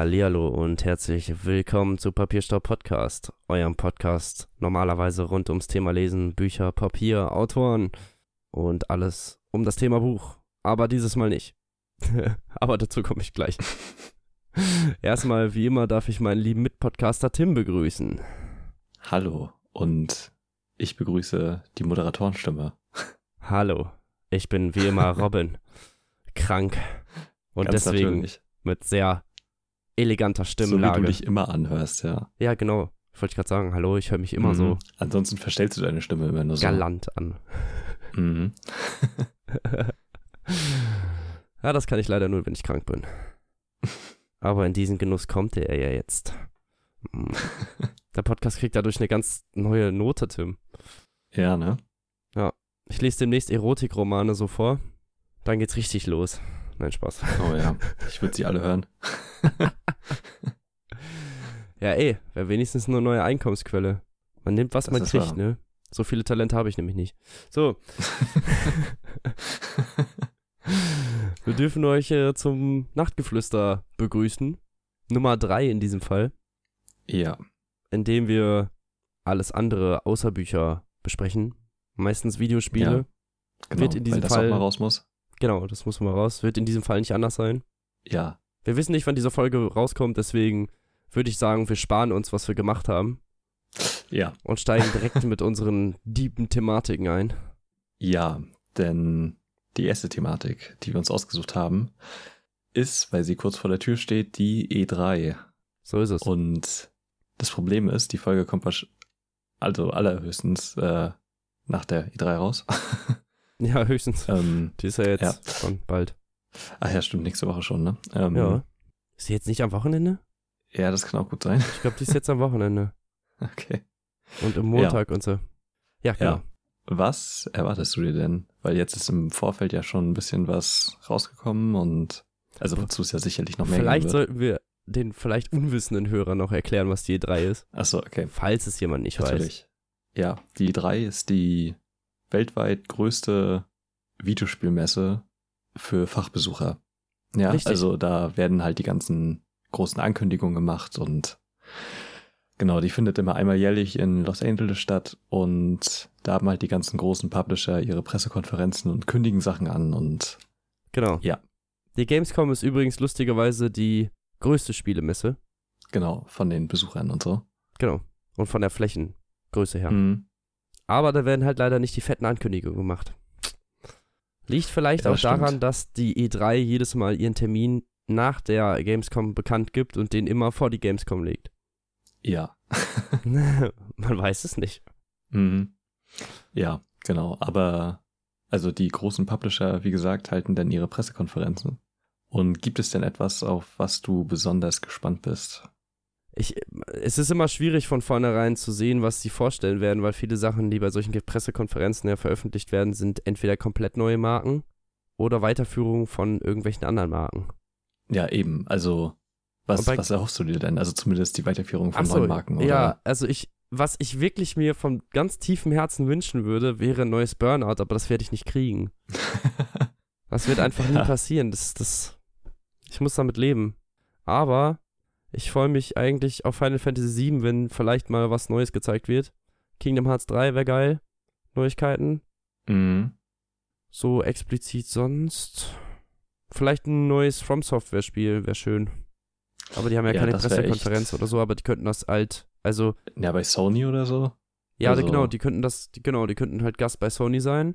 Hallihallo und herzlich willkommen zu Papierstau Podcast, eurem Podcast normalerweise rund ums Thema Lesen, Bücher, Papier, Autoren und alles um das Thema Buch. Aber dieses Mal nicht. Aber dazu komme ich gleich. Erstmal, wie immer, darf ich meinen lieben Mitpodcaster Tim begrüßen. Hallo und ich begrüße die Moderatorenstimme. Hallo, ich bin wie immer Robin. Krank. Und Ganz deswegen natürlich. mit sehr eleganter So wie Stimmlage. du dich immer anhörst, ja. ja, genau. Wollte ich gerade sagen, hallo, ich höre mich immer Mhm. so Ansonsten verstellst du deine Stimme immer nur so. galant an. Mhm. ja, das kann ich leider nur, wenn ich krank bin. Aber in diesen Genuss kommt er ja jetzt. Mm. Der Podcast kriegt dadurch eine ganz neue Note, Tim. Ja, ne? Ich lese demnächst Erotikromane so vor. Dann geht's richtig los. Nein, Spaß. Oh ja. Ich würde sie alle hören. Ja, ey, wäre wenigstens eine neue Einkommensquelle. Man nimmt, was Das man kriegt, wahr. ne? So viele Talente habe ich nämlich nicht. So. Wir dürfen euch äh, zum Nachtgeflüster begrüßen. Nummer drei in diesem Fall, ja. in dem wir alles andere außer Bücher besprechen. Meistens Videospiele. Genau. Wird in diesem Fall- raus muss. Genau, das muss mal raus. Wird in diesem Fall nicht anders sein. Ja. Wir wissen nicht, wann diese Folge rauskommt, deswegen würde ich sagen, wir sparen uns, was wir gemacht haben Ja. und steigen direkt mit unseren deepen Thematiken ein. Ja. Denn die erste Thematik, die wir uns ausgesucht haben, ist, weil sie kurz vor der Tür steht, die E3. So ist es. Und das Problem ist, die Folge kommt also allerhöchstens äh, nach der E3 raus. ja, höchstens. ähm, Die ist ja jetzt Ja. schon bald. ach ja, stimmt, nächste Woche schon, ne? Ähm, Ja. Ist sie jetzt nicht am Wochenende? Ja, das kann auch gut sein. Ich glaube, die ist jetzt am Wochenende. Okay. Und im Montag und so. Ja, genau. Ja. Was erwartest du dir denn? Weil jetzt ist im Vorfeld ja schon ein bisschen was rausgekommen und also wozu es ja sicherlich noch mehr Vielleicht wird. sollten wir den vielleicht unwissenden Hörer noch erklären, was die E3 ist. Achso, okay. Falls es jemand nicht weiß. Natürlich. Ja, die E3 ist die weltweit größte Videospielmesse für Fachbesucher. Ja, Richtig. also da werden halt die ganzen großen Ankündigungen gemacht und genau, die findet immer einmal jährlich in Los Angeles statt und da haben halt die ganzen großen Publisher ihre Pressekonferenzen und kündigen Sachen an und Genau. Ja. Die Gamescom ist übrigens lustigerweise die größte Spielemesse. genau, von den Besuchern und so. Genau. Und von der Flächengröße her. Mhm. Aber da werden halt leider nicht die fetten Ankündigungen gemacht. Liegt vielleicht Ja, auch stimmt. daran, dass die E3 jedes Mal ihren Termin nach der Gamescom bekannt gibt und den immer vor die Gamescom legt. Ja. Man weiß es nicht. Mhm. Ja, genau. Aber also die großen Publisher, wie gesagt, halten dann ihre Pressekonferenzen. Und gibt es denn etwas, auf was du besonders gespannt bist? Ich, es ist immer schwierig von vornherein zu sehen, was sie vorstellen werden, weil viele Sachen, die bei solchen Pressekonferenzen ja veröffentlicht werden, sind entweder komplett neue Marken oder Weiterführung von irgendwelchen anderen Marken. Ja, eben. Also, was, was erhoffst du dir denn? Also zumindest die Weiterführung von so, neuen Marken, oder? Ja, also ich, was ich wirklich mir von ganz tiefem Herzen wünschen würde, wäre ein neues Burnout, aber das werde ich nicht kriegen. Das wird einfach nie Ja. passieren. Das, das, ich muss damit leben. Aber ich freue mich eigentlich auf Final Fantasy VII, wenn vielleicht mal was Neues gezeigt wird. Kingdom Hearts 3 wäre geil. Neuigkeiten. mhm. So explizit sonst. Vielleicht ein neues From Software Spiel wäre schön. Aber die haben ja, Ja, keine Pressekonferenz echt- oder so, aber die könnten das alt, also Ja, bei Sony oder so? Ja, Also- genau, die könnten das, die, genau, die könnten halt Gast bei Sony sein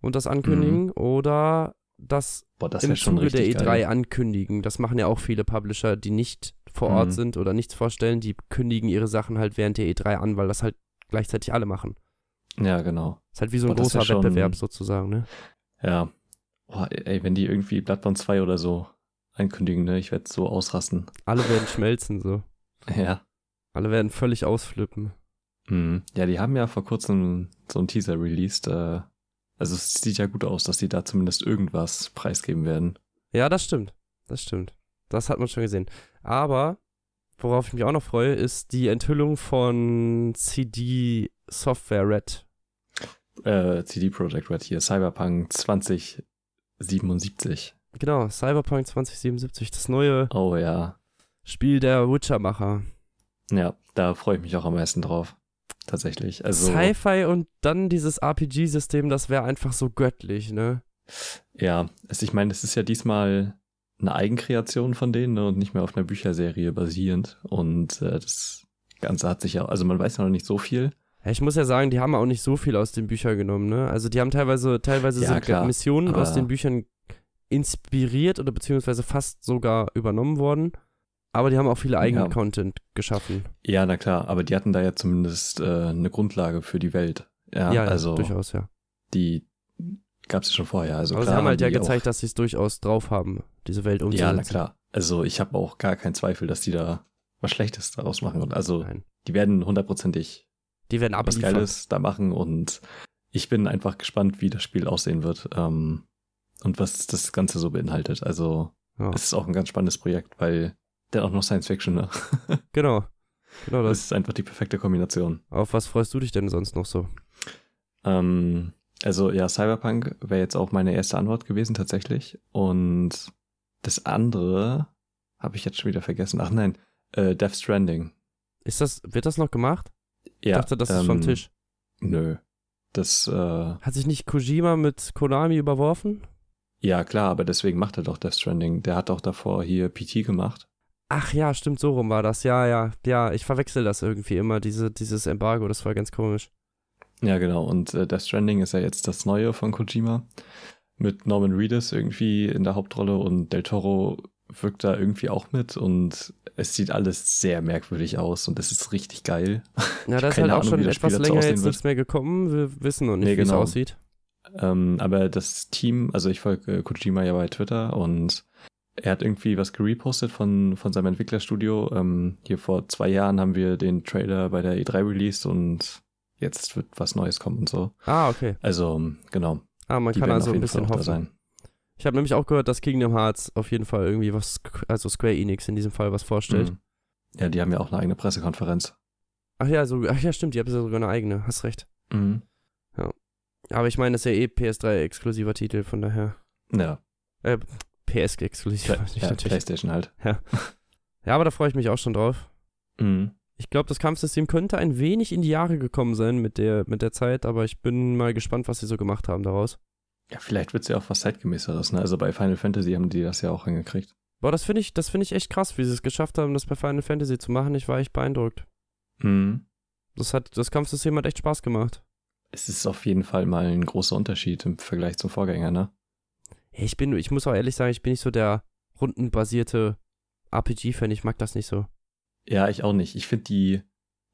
und das ankündigen oder das, Boah, das im Zuge der richtig E3 geil. ankündigen. Das machen ja auch viele Publisher, die nicht vor Ort Mhm. sind oder nichts vorstellen, die kündigen ihre Sachen halt während der E3 an, weil das halt gleichzeitig alle machen. Ja, genau. Ist halt wie so ein Boah, großer schon- Wettbewerb sozusagen, ne? Ja. Boah, ey, wenn die irgendwie Bloodborne 2 oder so ankündigen, ne? Ich werde so ausrasten. Alle werden schmelzen, so. Ja. Alle werden völlig ausflippen. Mhm. Ja, die haben ja vor kurzem so einen Teaser released. Äh, also es sieht ja gut aus, dass die da zumindest irgendwas preisgeben werden. Ja, das stimmt. Das stimmt. Das hat man schon gesehen. Aber, worauf ich mich auch noch freue, ist die Enthüllung von CD Software Red. Äh, CD Projekt Red hier, Cyberpunk 2077. Genau, Cyberpunk 2077, das neue Oh ja. Spiel der Witcher-Macher. Ja, da freue ich mich auch am meisten drauf. Tatsächlich. Also, Sci-Fi und dann dieses RPG-System, das wäre einfach so göttlich, ne? ja, also ich meine, es ist ja diesmal eine Eigenkreation von denen ne, und nicht mehr auf einer Bücherserie basierend. Und äh, das Ganze hat sich ja, also man weiß ja noch nicht so viel. Ich muss ja sagen, die haben auch nicht so viel aus den Büchern genommen, ne? Also die haben teilweise, teilweise Ja, sind Missionen aus aber- den Büchern inspiriert oder beziehungsweise fast sogar übernommen worden. Aber die haben auch viele eigenen Ja. Content geschaffen. Ja, na klar, aber die hatten da ja zumindest äh, eine Grundlage für die Welt. Ja, Ja, also durchaus, ja. die gab es ja schon vorher. Also Aber klar sie haben halt ja auch- gezeigt, dass sie es durchaus drauf haben, diese Welt Ja, umzusetzen. na klar. Also ich habe auch gar keinen Zweifel, dass die da was Schlechtes daraus machen. Und also Nein. die werden hundertprozentig Die werden was. Geiles da machen und ich bin einfach gespannt, wie das Spiel aussehen wird ähm, und was das Ganze so beinhaltet. Also Ja. es ist auch ein ganz spannendes Projekt, weil der auch noch Science Fiction, ne? Genau. Genau Das das. ist einfach die perfekte Kombination. Auf was freust du dich denn sonst noch so? Ähm, also ja, Cyberpunk wäre jetzt auch meine erste Antwort gewesen tatsächlich. Und das andere habe ich jetzt schon wieder vergessen. Ach nein, äh, Death Stranding. Ist das, wird das noch gemacht? Ich Ja, dachte, das ist vom ähm, Tisch. Nö. Das, äh, Hat sich nicht Kojima mit Konami überworfen? ja klar, aber deswegen macht er doch Death Stranding. Der hat auch davor hier PT gemacht. Ach ja, stimmt, so rum war das. Ja, ja, ja, ich verwechsel das irgendwie immer, diese, dieses Embargo, das war ganz komisch. Ja, genau. Und äh, Death Stranding ist ja jetzt das Neue von Kojima. Mit Norman Reedus irgendwie in der Hauptrolle und Del Toro wirkt da irgendwie auch mit und es sieht alles sehr merkwürdig aus und es ist richtig geil. Ja, hab da ist halt auch Ahnung, schon das etwas länger jetzt wird. nichts mehr gekommen. Wir wissen noch nicht, Nee, wie es genau. aussieht. Ähm, aber das Team, also ich folge äh, Kojima ja bei Twitter und er hat irgendwie was gerepostet von, von seinem Entwicklerstudio. Ähm, hier vor zwei Jahren haben wir den Trailer bei der E3 released und jetzt wird was Neues kommen und so. Ah, okay. Also, genau. Ah, man die kann also ein bisschen hoffen. sein. Ich habe nämlich auch gehört, dass Kingdom Hearts auf jeden Fall irgendwie was, also Square Enix in diesem Fall was vorstellt. Mhm. Ja, die haben ja auch eine eigene Pressekonferenz. Ach ja, so, ach ja, stimmt, die haben ja sogar eine eigene, hast recht. Mhm. Aber ich meine, das ist ja eh PS3-exklusiver Titel, von daher. Ja, Äh, PS-exklusiv. Ja natürlich. PlayStation halt. Ja, aber da freue ich mich auch schon drauf. Mhm. Ich glaube, das Kampfsystem könnte ein wenig in die Jahre gekommen sein mit der, mit der Zeit, aber ich bin mal gespannt, was sie so gemacht haben daraus. Ja, vielleicht wird's ja auch was zeitgemäßeres. Ne? Also bei Final Fantasy haben die das ja auch hingekriegt. Boah, das finde ich, das finde ich echt krass, wie sie es geschafft haben, das bei Final Fantasy zu machen. Ich war echt beeindruckt. Mhm. Das hat, das Kampfsystem hat echt Spaß gemacht. Es ist auf jeden Fall mal ein großer Unterschied im Vergleich zum Vorgänger, ne? Ich bin, ich muss auch ehrlich sagen, ich bin nicht so der rundenbasierte RPG-Fan. Ich mag das nicht so. Ja, ich auch nicht. Ich finde die,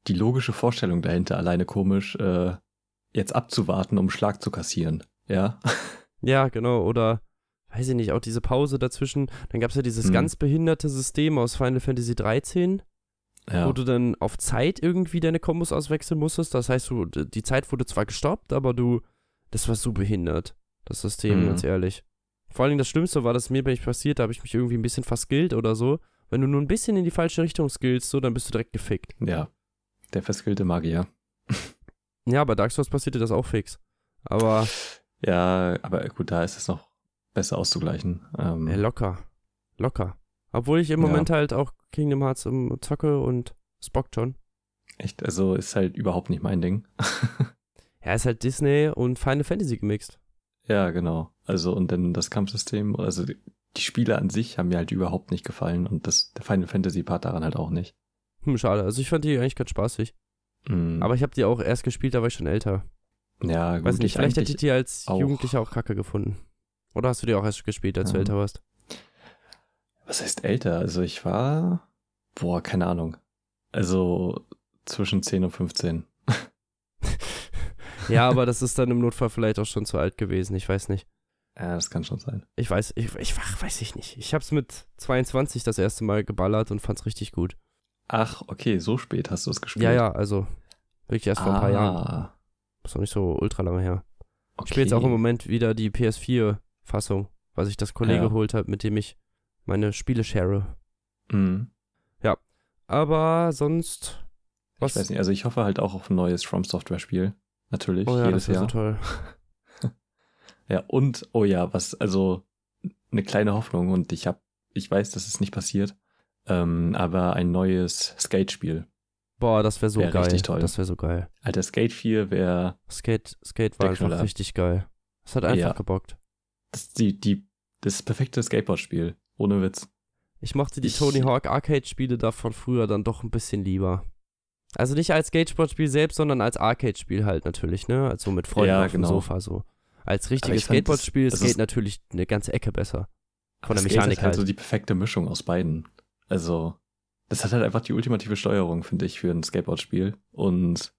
die logische Vorstellung dahinter alleine komisch, äh, jetzt abzuwarten, um Schlag zu kassieren. Ja. Ja, genau. Oder, weiß ich nicht, auch diese Pause dazwischen. Dann gab es ja dieses Mhm. ganz behinderte System aus Final Fantasy 13, ja. wo du dann auf Zeit irgendwie deine Kombos auswechseln musstest. Das heißt, du, die Zeit wurde zwar gestoppt, aber du, das war so behindert, das System, Mhm. ganz ehrlich. Vor allen Dingen das Schlimmste war, dass mir nicht passiert, da habe ich mich irgendwie ein bisschen verskillt oder so. Wenn du nur ein bisschen in die falsche Richtung skillst, so, dann bist du direkt gefickt. ja. Der verskillte Magier. Ja, bei Dark Souls passierte das auch fix. Aber Ja, aber gut, da ist es noch besser auszugleichen. Ähm, äh, locker. Locker. Obwohl ich im Ja. Moment halt auch Kingdom Hearts im zocke und Spock schon. echt, also ist halt überhaupt nicht mein Ding. Ja, ist halt Disney und Final Fantasy gemixt. ja, genau. Also und dann das Kampfsystem, also die, Spiele an sich haben mir halt überhaupt nicht gefallen und das der Final Fantasy Part daran halt auch nicht. Hm, schade. Also ich fand die eigentlich ganz spaßig. Mhm. Aber ich habe die auch erst gespielt, da war ich schon älter. ja, gut, Weiß nicht, ich vielleicht hätte ich die als auch. Jugendlicher auch kacke gefunden. Oder hast du die auch erst gespielt, als du Ähm, älter warst? Was heißt älter? Also ich war, boah, keine Ahnung. Also zwischen 10 und 15. ja, aber das ist dann im Notfall vielleicht auch schon zu alt gewesen. Ich weiß nicht. Ja, das kann schon sein. Ich weiß, ich, ich ach, weiß ich nicht. Ich hab's mit 22 das erste Mal geballert und fand's richtig gut. Ach, okay, so spät hast du es gespielt. Ja, ja, also wirklich erst vor ein paar Jahren. Ah, Ist noch nicht so ultra lange her. okay. Ich spiele jetzt auch im Moment wieder die PS4-Fassung, weil sich das Kollege Ja. geholt hat, mit dem ich meine Spiele share. Mhm. Aber sonst. Was? Ich weiß nicht, also ich hoffe halt auch auf ein neues From Software Spiel. Natürlich, oh ja, jedes das wäre so Jahr. toll. ja, und, oh ja, was, also eine kleine Hoffnung und ich hab, ich weiß, dass es nicht passiert. ähm, aber ein neues Skate-Spiel. Boah, das wäre so Wär geil. richtig toll. Das wäre so geil. Alter, Skate 4 wäre Skate, Skate war einfach richtig geil. Es hat einfach Ja. gebockt. das, die, die, das perfekte Skateboard-Spiel. Ohne Witz. Ich mochte die Ich- Tony Hawk Arcade-Spiele da von früher dann doch ein bisschen lieber. Also nicht als Skateboard-Spiel selbst, sondern als Arcade-Spiel halt natürlich, ne? Also mit Freunden Ja, auf dem genau. Sofa so. Als richtiges Skateboard-Spiel ist Skate natürlich eine ganze Ecke besser. Von der Skate Mechanik ist halt so halt. die perfekte Mischung aus beiden. Also, das hat halt einfach die ultimative Steuerung, finde ich, für ein Skateboard-Spiel. Und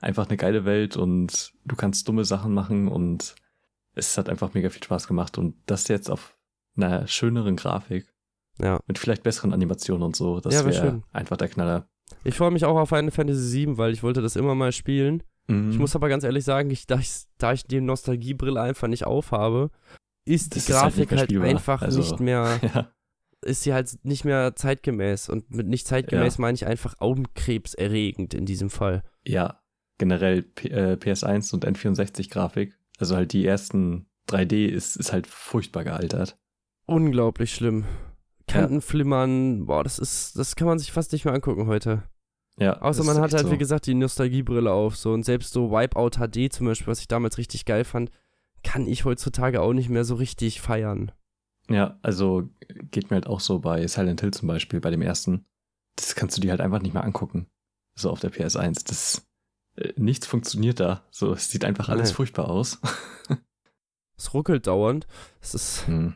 einfach eine geile Welt und du kannst dumme Sachen machen und es hat einfach mega viel Spaß gemacht. Und das jetzt auf einer schöneren Grafik Ja. mit vielleicht besseren Animationen und so, das Ja, wär wäre schön. einfach der Knaller. Ich freue mich auch auf Final Fantasy VII, weil ich wollte das immer mal spielen. Mhm. Ich muss aber ganz ehrlich sagen, ich, da, ich, da ich die Nostalgiebrille einfach nicht aufhabe, ist die Das ist halt Grafik mehr halt, spielbar. einfach Also- nicht mehr, ja, ist sie halt nicht mehr zeitgemäß. Und mit nicht zeitgemäß Ja. meine ich einfach augenkrebserregend in diesem Fall. ja, generell P äh, PS1 und N64-Grafik, also halt die ersten 3D ist, ist halt furchtbar gealtert. Unglaublich schlimm. Kantenflimmern, boah, das ist, das kann man sich fast nicht mehr angucken heute. Ja, Außer man hat halt, so. wie gesagt, die Nostalgiebrille auf, so. Und selbst so Wipeout HD zum Beispiel, was ich damals richtig geil fand, kann ich heutzutage auch nicht mehr so richtig feiern. Ja, also geht mir halt auch so bei Silent Hill zum Beispiel, bei dem ersten. Das kannst du dir halt einfach nicht mehr angucken. So auf der PS1. Das äh, nichts funktioniert da. So, es sieht einfach alles Nee. furchtbar aus. Es ruckelt dauernd. Das ist, Hm.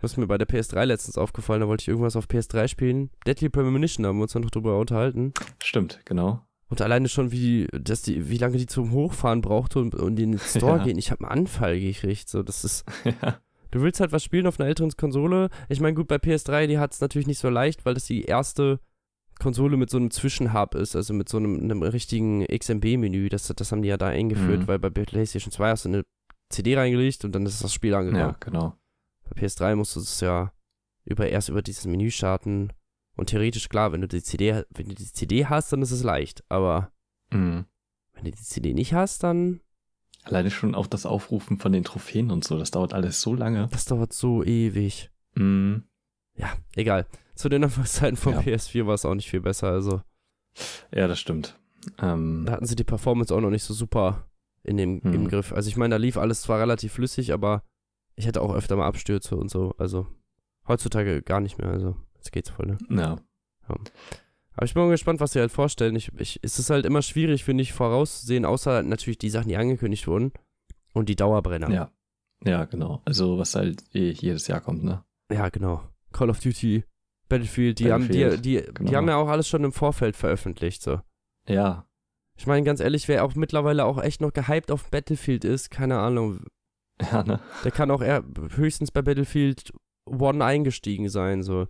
Was mir bei der PS3 letztens aufgefallen, da wollte ich irgendwas auf PS3 spielen. Deadly Premonition, da haben wir uns ja noch drüber unterhalten. Stimmt, genau. Und alleine schon, wie, dass die, wie lange die zum Hochfahren brauchte und, und in den Store Ja. gehen. Ich habe einen Anfall gekriegt. So, das ist, ja. Du willst halt was spielen auf einer älteren Konsole. Ich meine, gut, bei PS3, die hat es natürlich nicht so leicht, weil das die erste Konsole mit so einem Zwischenhub ist, also mit so einem, einem richtigen XMB-Menü. Das, das haben die ja da eingeführt, Mhm. weil bei PlayStation 2 hast du eine CD reingelegt und dann ist das Spiel angekommen. ja, genau. Bei PS3 musst du es ja über, erst über dieses Menü starten. Und theoretisch, klar, wenn du die CD, wenn du die CD hast, dann ist es leicht. Aber Mhm. wenn du die CD nicht hast, dann Alleine schon auf das Aufrufen von den Trophäen und so, das dauert alles so lange. das dauert so ewig. Mhm. Ja, egal. Zu den Anfangszeiten von Ja. PS4 war es auch nicht viel besser. Also Ja, das stimmt. Ähm, da hatten sie die Performance auch noch nicht so super in dem, im Hm. Griff. Also ich meine, da lief alles zwar relativ flüssig, aber ich hatte auch öfter mal Abstürze und so. Also heutzutage gar nicht mehr. Also jetzt geht's voll, ne? ja. Aber ich bin mal gespannt, was sie halt vorstellen. Ich, ich, es ist halt immer schwierig, finde ich, vorauszusehen, außer natürlich die Sachen, die angekündigt wurden. Und die Dauerbrenner. Ja. Ja, genau. Also, was halt eh jedes Jahr kommt, ne? Ja, genau. Call of Duty, Battlefield, die haben die, Battlefield, die, die genau. haben ja auch alles schon im Vorfeld veröffentlicht, so. Ja. Ich meine, ganz ehrlich, wer auch mittlerweile auch echt noch gehypt auf Battlefield ist, keine Ahnung, Ja, ne? der kann auch höchstens bei Battlefield One eingestiegen sein, so.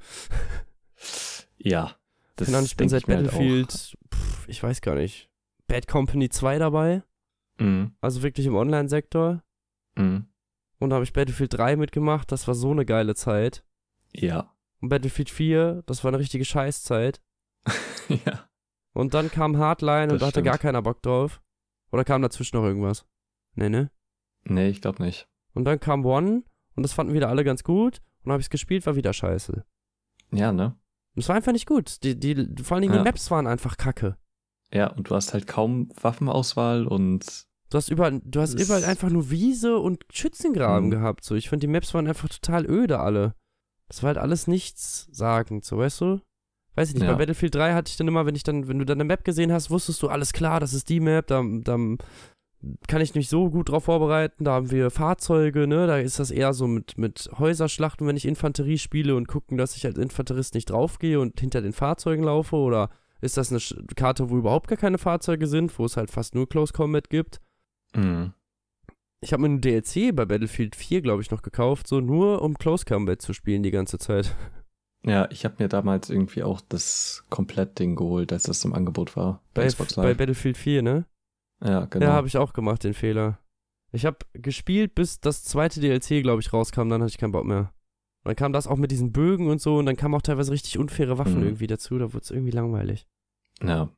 Ja. Das ich bin seit mir halt. Battlefield, pff, ich weiß gar nicht, Bad Company 2 dabei, Mhm. also wirklich im Online-Sektor. Mhm. Und da habe ich Battlefield 3 mitgemacht, das war so eine geile Zeit. Ja. Und Battlefield 4, das war eine richtige Scheißzeit. ja. Und dann kam Hardline und Das da hatte stimmt. gar keiner Bock drauf. Oder kam dazwischen noch irgendwas? Nee, ne? Nee, ich glaube nicht. Und dann kam One und das fanden wieder alle ganz gut. Und dann habe ich es gespielt, war wieder scheiße. Ja, ne? Und es war einfach nicht gut. Die, die, vor allen Dingen die Ja. Maps waren einfach kacke. Ja, und du hast halt kaum Waffenauswahl und Du hast überall, du hast überall einfach nur Wiese und Schützengraben Mhm. gehabt. So, ich finde, die Maps waren einfach total öde alle. Das war halt alles nichts sagend, so weißt du? Weiß ich nicht, Ja. bei Battlefield 3 hatte ich dann immer, wenn ich dann, wenn du dann eine Map gesehen hast, wusstest du, alles klar, das ist die Map, da, da kann ich mich so gut drauf vorbereiten, da haben wir Fahrzeuge, ne, da ist das eher so mit, mit Häuserschlachten, wenn ich Infanterie spiele und gucken, dass ich als Infanterist nicht draufgehe und hinter den Fahrzeugen laufe, oder ist das eine Karte, wo überhaupt gar keine Fahrzeuge sind, wo es halt fast nur Close Combat gibt? Mhm. Ich habe mir einen DLC bei Battlefield 4, glaube ich, noch gekauft, so nur um Close Combat zu spielen die ganze Zeit. Ja, ich habe mir damals irgendwie auch das Komplett-Ding geholt, als das im Angebot war. Bei, Bei, bei. Battlefield 4, ne? Ja, genau. Ja, habe ich auch gemacht, den Fehler. Ich habe gespielt, bis das zweite DLC, glaube ich, rauskam, dann hatte ich keinen Bock mehr. Und dann kam das auch mit diesen Bögen und so und dann kamen auch teilweise richtig unfaire Waffen Mhm. irgendwie dazu, da wurde es irgendwie langweilig. ja.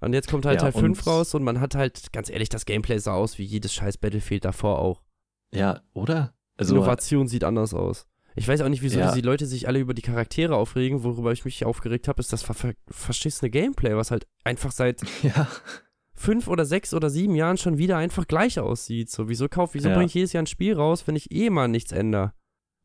Und jetzt kommt halt Ja, Teil 5 und- raus und man hat halt, ganz ehrlich, das Gameplay sah aus wie jedes scheiß Battlefield davor auch. ja, oder? Also, Innovation sieht anders aus. Ich weiß auch nicht, wieso Ja. die Leute sich alle über die Charaktere aufregen. Worüber ich mich aufgeregt habe, ist das ver verschissene Gameplay, was halt einfach seit Ja. Fünf oder sechs oder sieben Jahren schon wieder einfach gleich aussieht. So, wieso kauf, wieso Ja. bringe ich jedes Jahr ein Spiel raus, wenn ich eh mal nichts ändere?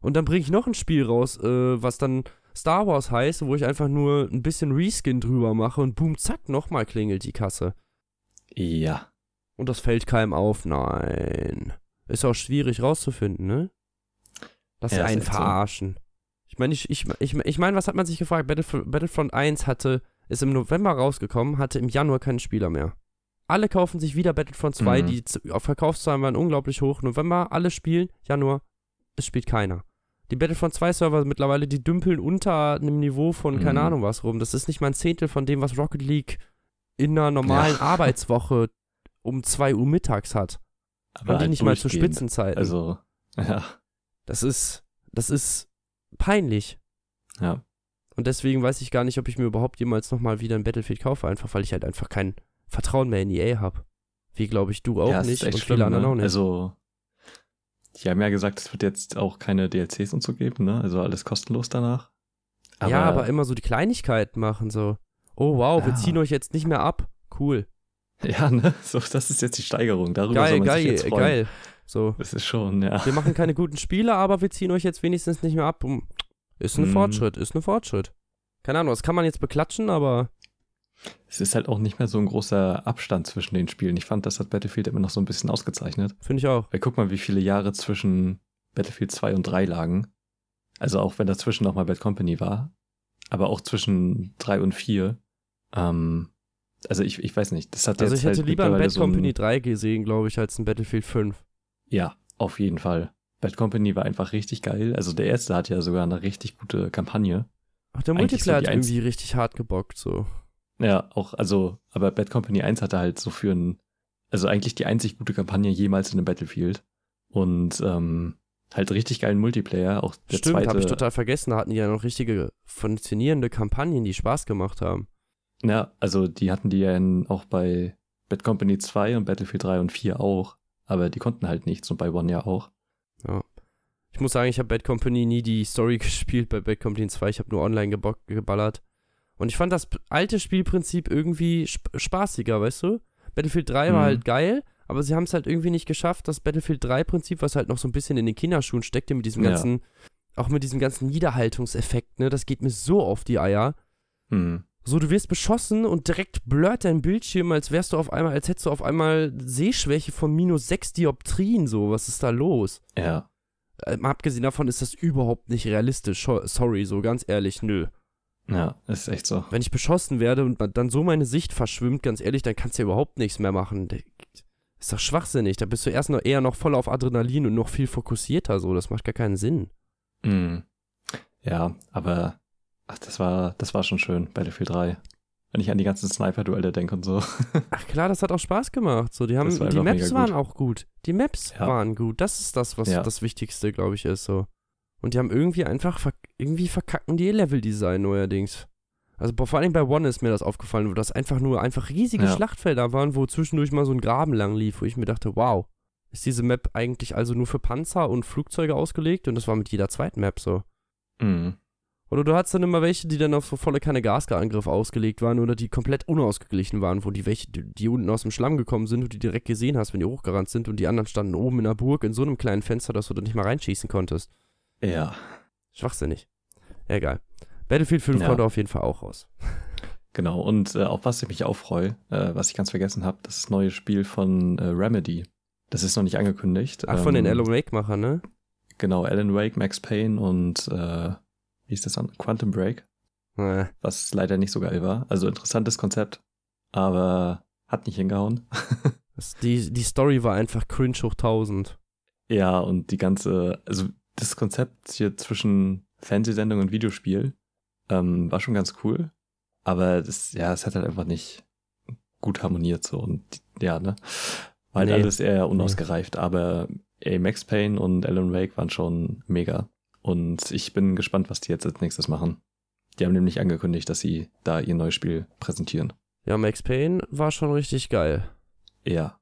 Und dann bringe ich noch ein Spiel raus, äh, was dann Star Wars heißt, wo ich einfach nur ein bisschen Reskin drüber mache und boom, zack, nochmal klingelt die Kasse. Ja. Und das fällt keinem auf. Nein. Ist auch schwierig rauszufinden, ne? Dass sie Ja, ist einen so. verarschen. Ich meine, ich, ich, ich, ich meine, was hat man sich gefragt? Battlef Battlefront 1 hatte, ist im November rausgekommen, hatte im Januar keinen Spieler mehr. Alle kaufen sich wieder Battlefront 2, Mhm. die Verkaufszahlen waren unglaublich hoch. November, alle spielen, Januar, es spielt keiner. Die Battlefront 2 Server mittlerweile, die dümpeln unter einem Niveau von keine Mhm. Ahnung was rum. Das ist nicht mal ein Zehntel von dem, was Rocket League in einer normalen Ja. Arbeitswoche um 2 Uhr mittags hat. Aber Und die halt nicht mal zu. Spitzenzeiten. Also, ja. Das ist, das ist peinlich. Ja. Und deswegen weiß ich gar nicht, ob ich mir überhaupt jemals nochmal wieder ein Battlefield kaufe, einfach weil ich halt einfach kein Vertrauen mehr in EA habe. Wie glaube ich du auch ja, nicht und schlimm, viele anderen ne? auch nicht. Also, die haben ja gesagt, es wird jetzt auch keine DLCs und so geben, ne? Also alles kostenlos danach. ja, aber immer so die Kleinigkeiten machen, so. Oh wow, wir Ja. ziehen euch jetzt nicht mehr ab. Cool. Ja, ne? So, das ist jetzt die Steigerung. Darüber soll Geil, man sich geil, jetzt freuen. geil. So. Das ist schon, ja. Wir machen keine guten Spiele, aber wir ziehen euch jetzt wenigstens nicht mehr ab. Um, Ist ein Mhm. Fortschritt, ist ein Fortschritt. Keine Ahnung, das kann man jetzt beklatschen, aber Es ist halt auch nicht mehr so ein großer Abstand zwischen den Spielen. Ich fand, das hat Battlefield immer noch so ein bisschen ausgezeichnet. finde ich auch. Weil guck mal, wie viele Jahre zwischen Battlefield 2 und 3 lagen. Also auch wenn dazwischen noch mal Bad Company war. Aber auch zwischen 3 und 4. Ähm, also ich, ich weiß nicht, das hat Also ich hätte halt lieber ein Bad so Company 3 gesehen, glaube ich, als ein Battlefield 5. Ja, auf jeden Fall. Bad Company war einfach richtig geil. Also der erste hat ja sogar eine richtig gute Kampagne. Ach, der Multiplayer hat irgendwie richtig hart gebockt, so. Ja, auch, also, aber Bad Company 1 hatte halt so für ein, also eigentlich die einzig gute Kampagne jemals in einem Battlefield. Und ähm, halt richtig geilen Multiplayer. Auch der Stimmt, habe ich total vergessen. Da hatten die ja noch richtige funktionierende Kampagnen, die Spaß gemacht haben. Ja, also die hatten die ja in, auch bei Bad Company 2 und Battlefield 3 und 4 auch. Aber die konnten halt nichts und bei One ja auch. Ja. Ich muss sagen, ich habe Bad Company nie die Story gespielt bei Bad Company 2. Ich habe nur online geballert. Und ich fand das alte Spielprinzip irgendwie sp spaßiger, weißt du? Battlefield 3 war Mhm. halt geil, aber sie haben es halt irgendwie nicht geschafft, das Battlefield 3-Prinzip, was halt noch so ein bisschen in den Kinderschuhen steckte, mit diesem Ja. ganzen, auch mit diesem ganzen Niederhaltungseffekt, ne? Das geht mir so auf die Eier. Hm. So, du wirst beschossen und direkt blurrt dein Bildschirm, als wärst du auf einmal, als hättest du auf einmal Sehschwäche von minus 6 Dioptrien, so, was ist da los? Ja. Mal abgesehen davon ist das überhaupt nicht realistisch. Sorry, so ganz ehrlich, nö. Ja, ist echt so. Wenn ich beschossen werde und dann so meine Sicht verschwimmt, ganz ehrlich, dann kannst du ja überhaupt nichts mehr machen. Ist doch schwachsinnig. Da bist du erst noch eher noch voll auf Adrenalin und noch viel fokussierter so. Das macht gar keinen Sinn. Hm. Ja, aber ach, das war, das war schon schön, Battlefield 3. Wenn ich an die ganzen Sniper-Duelle denke und so. Ach klar, das hat auch Spaß gemacht. So, die haben, die Maps waren gut. auch gut. Die Maps Ja. waren gut. Das ist das, was Ja. das Wichtigste, glaube ich, ist so. Und die haben irgendwie einfach, verk irgendwie verkacken die ihr Level-Design neuerdings. Also vor allem bei One ist mir das aufgefallen, wo das einfach nur einfach riesige Ja. Schlachtfelder waren, wo zwischendurch mal so ein Graben lang lief, wo ich mir dachte, wow, ist diese Map eigentlich also nur für Panzer und Flugzeuge ausgelegt? Und das war mit jeder zweiten Map so. Hm. Oder du hattest dann immer welche, die dann auf so volle Kanne Gasangriff ausgelegt waren oder die komplett unausgeglichen waren, wo die welche, die, die unten aus dem Schlamm gekommen sind und die direkt gesehen hast, wenn die hochgerannt sind und die anderen standen oben in der Burg in so einem kleinen Fenster, dass du da nicht mal reinschießen konntest. Ja, Schwachsinnig. Egal. Battlefield 5 Ja. kommt auf jeden Fall auch raus. genau. Und äh, auf was ich mich auch freue, äh, was ich ganz vergessen habe, das neue Spiel von äh, Remedy. Das ist noch nicht angekündigt. Ach, von den Ähm, Alan Wake-Machern, ne? Genau, Alan Wake, Max Payne und äh, wie ist das dann? Quantum Break, Äh, was leider nicht so geil war. Also interessantes Konzept, aber hat nicht hingehauen. die, die Story war einfach cringe hoch 1000. Ja, und die ganze, also das Konzept hier zwischen Fernsehsendung und Videospiel ähm, war schon ganz cool, aber das, ja, es hat halt einfach nicht gut harmoniert so und ja, ne? Halt Nee. alles eher unausgereift, aber ey, Max Payne und Alan Wake waren schon mega. Und ich bin gespannt, was die jetzt als nächstes machen. Die haben nämlich angekündigt, dass sie da ihr neues Spiel präsentieren. Ja, Max Payne war schon richtig geil. Ja.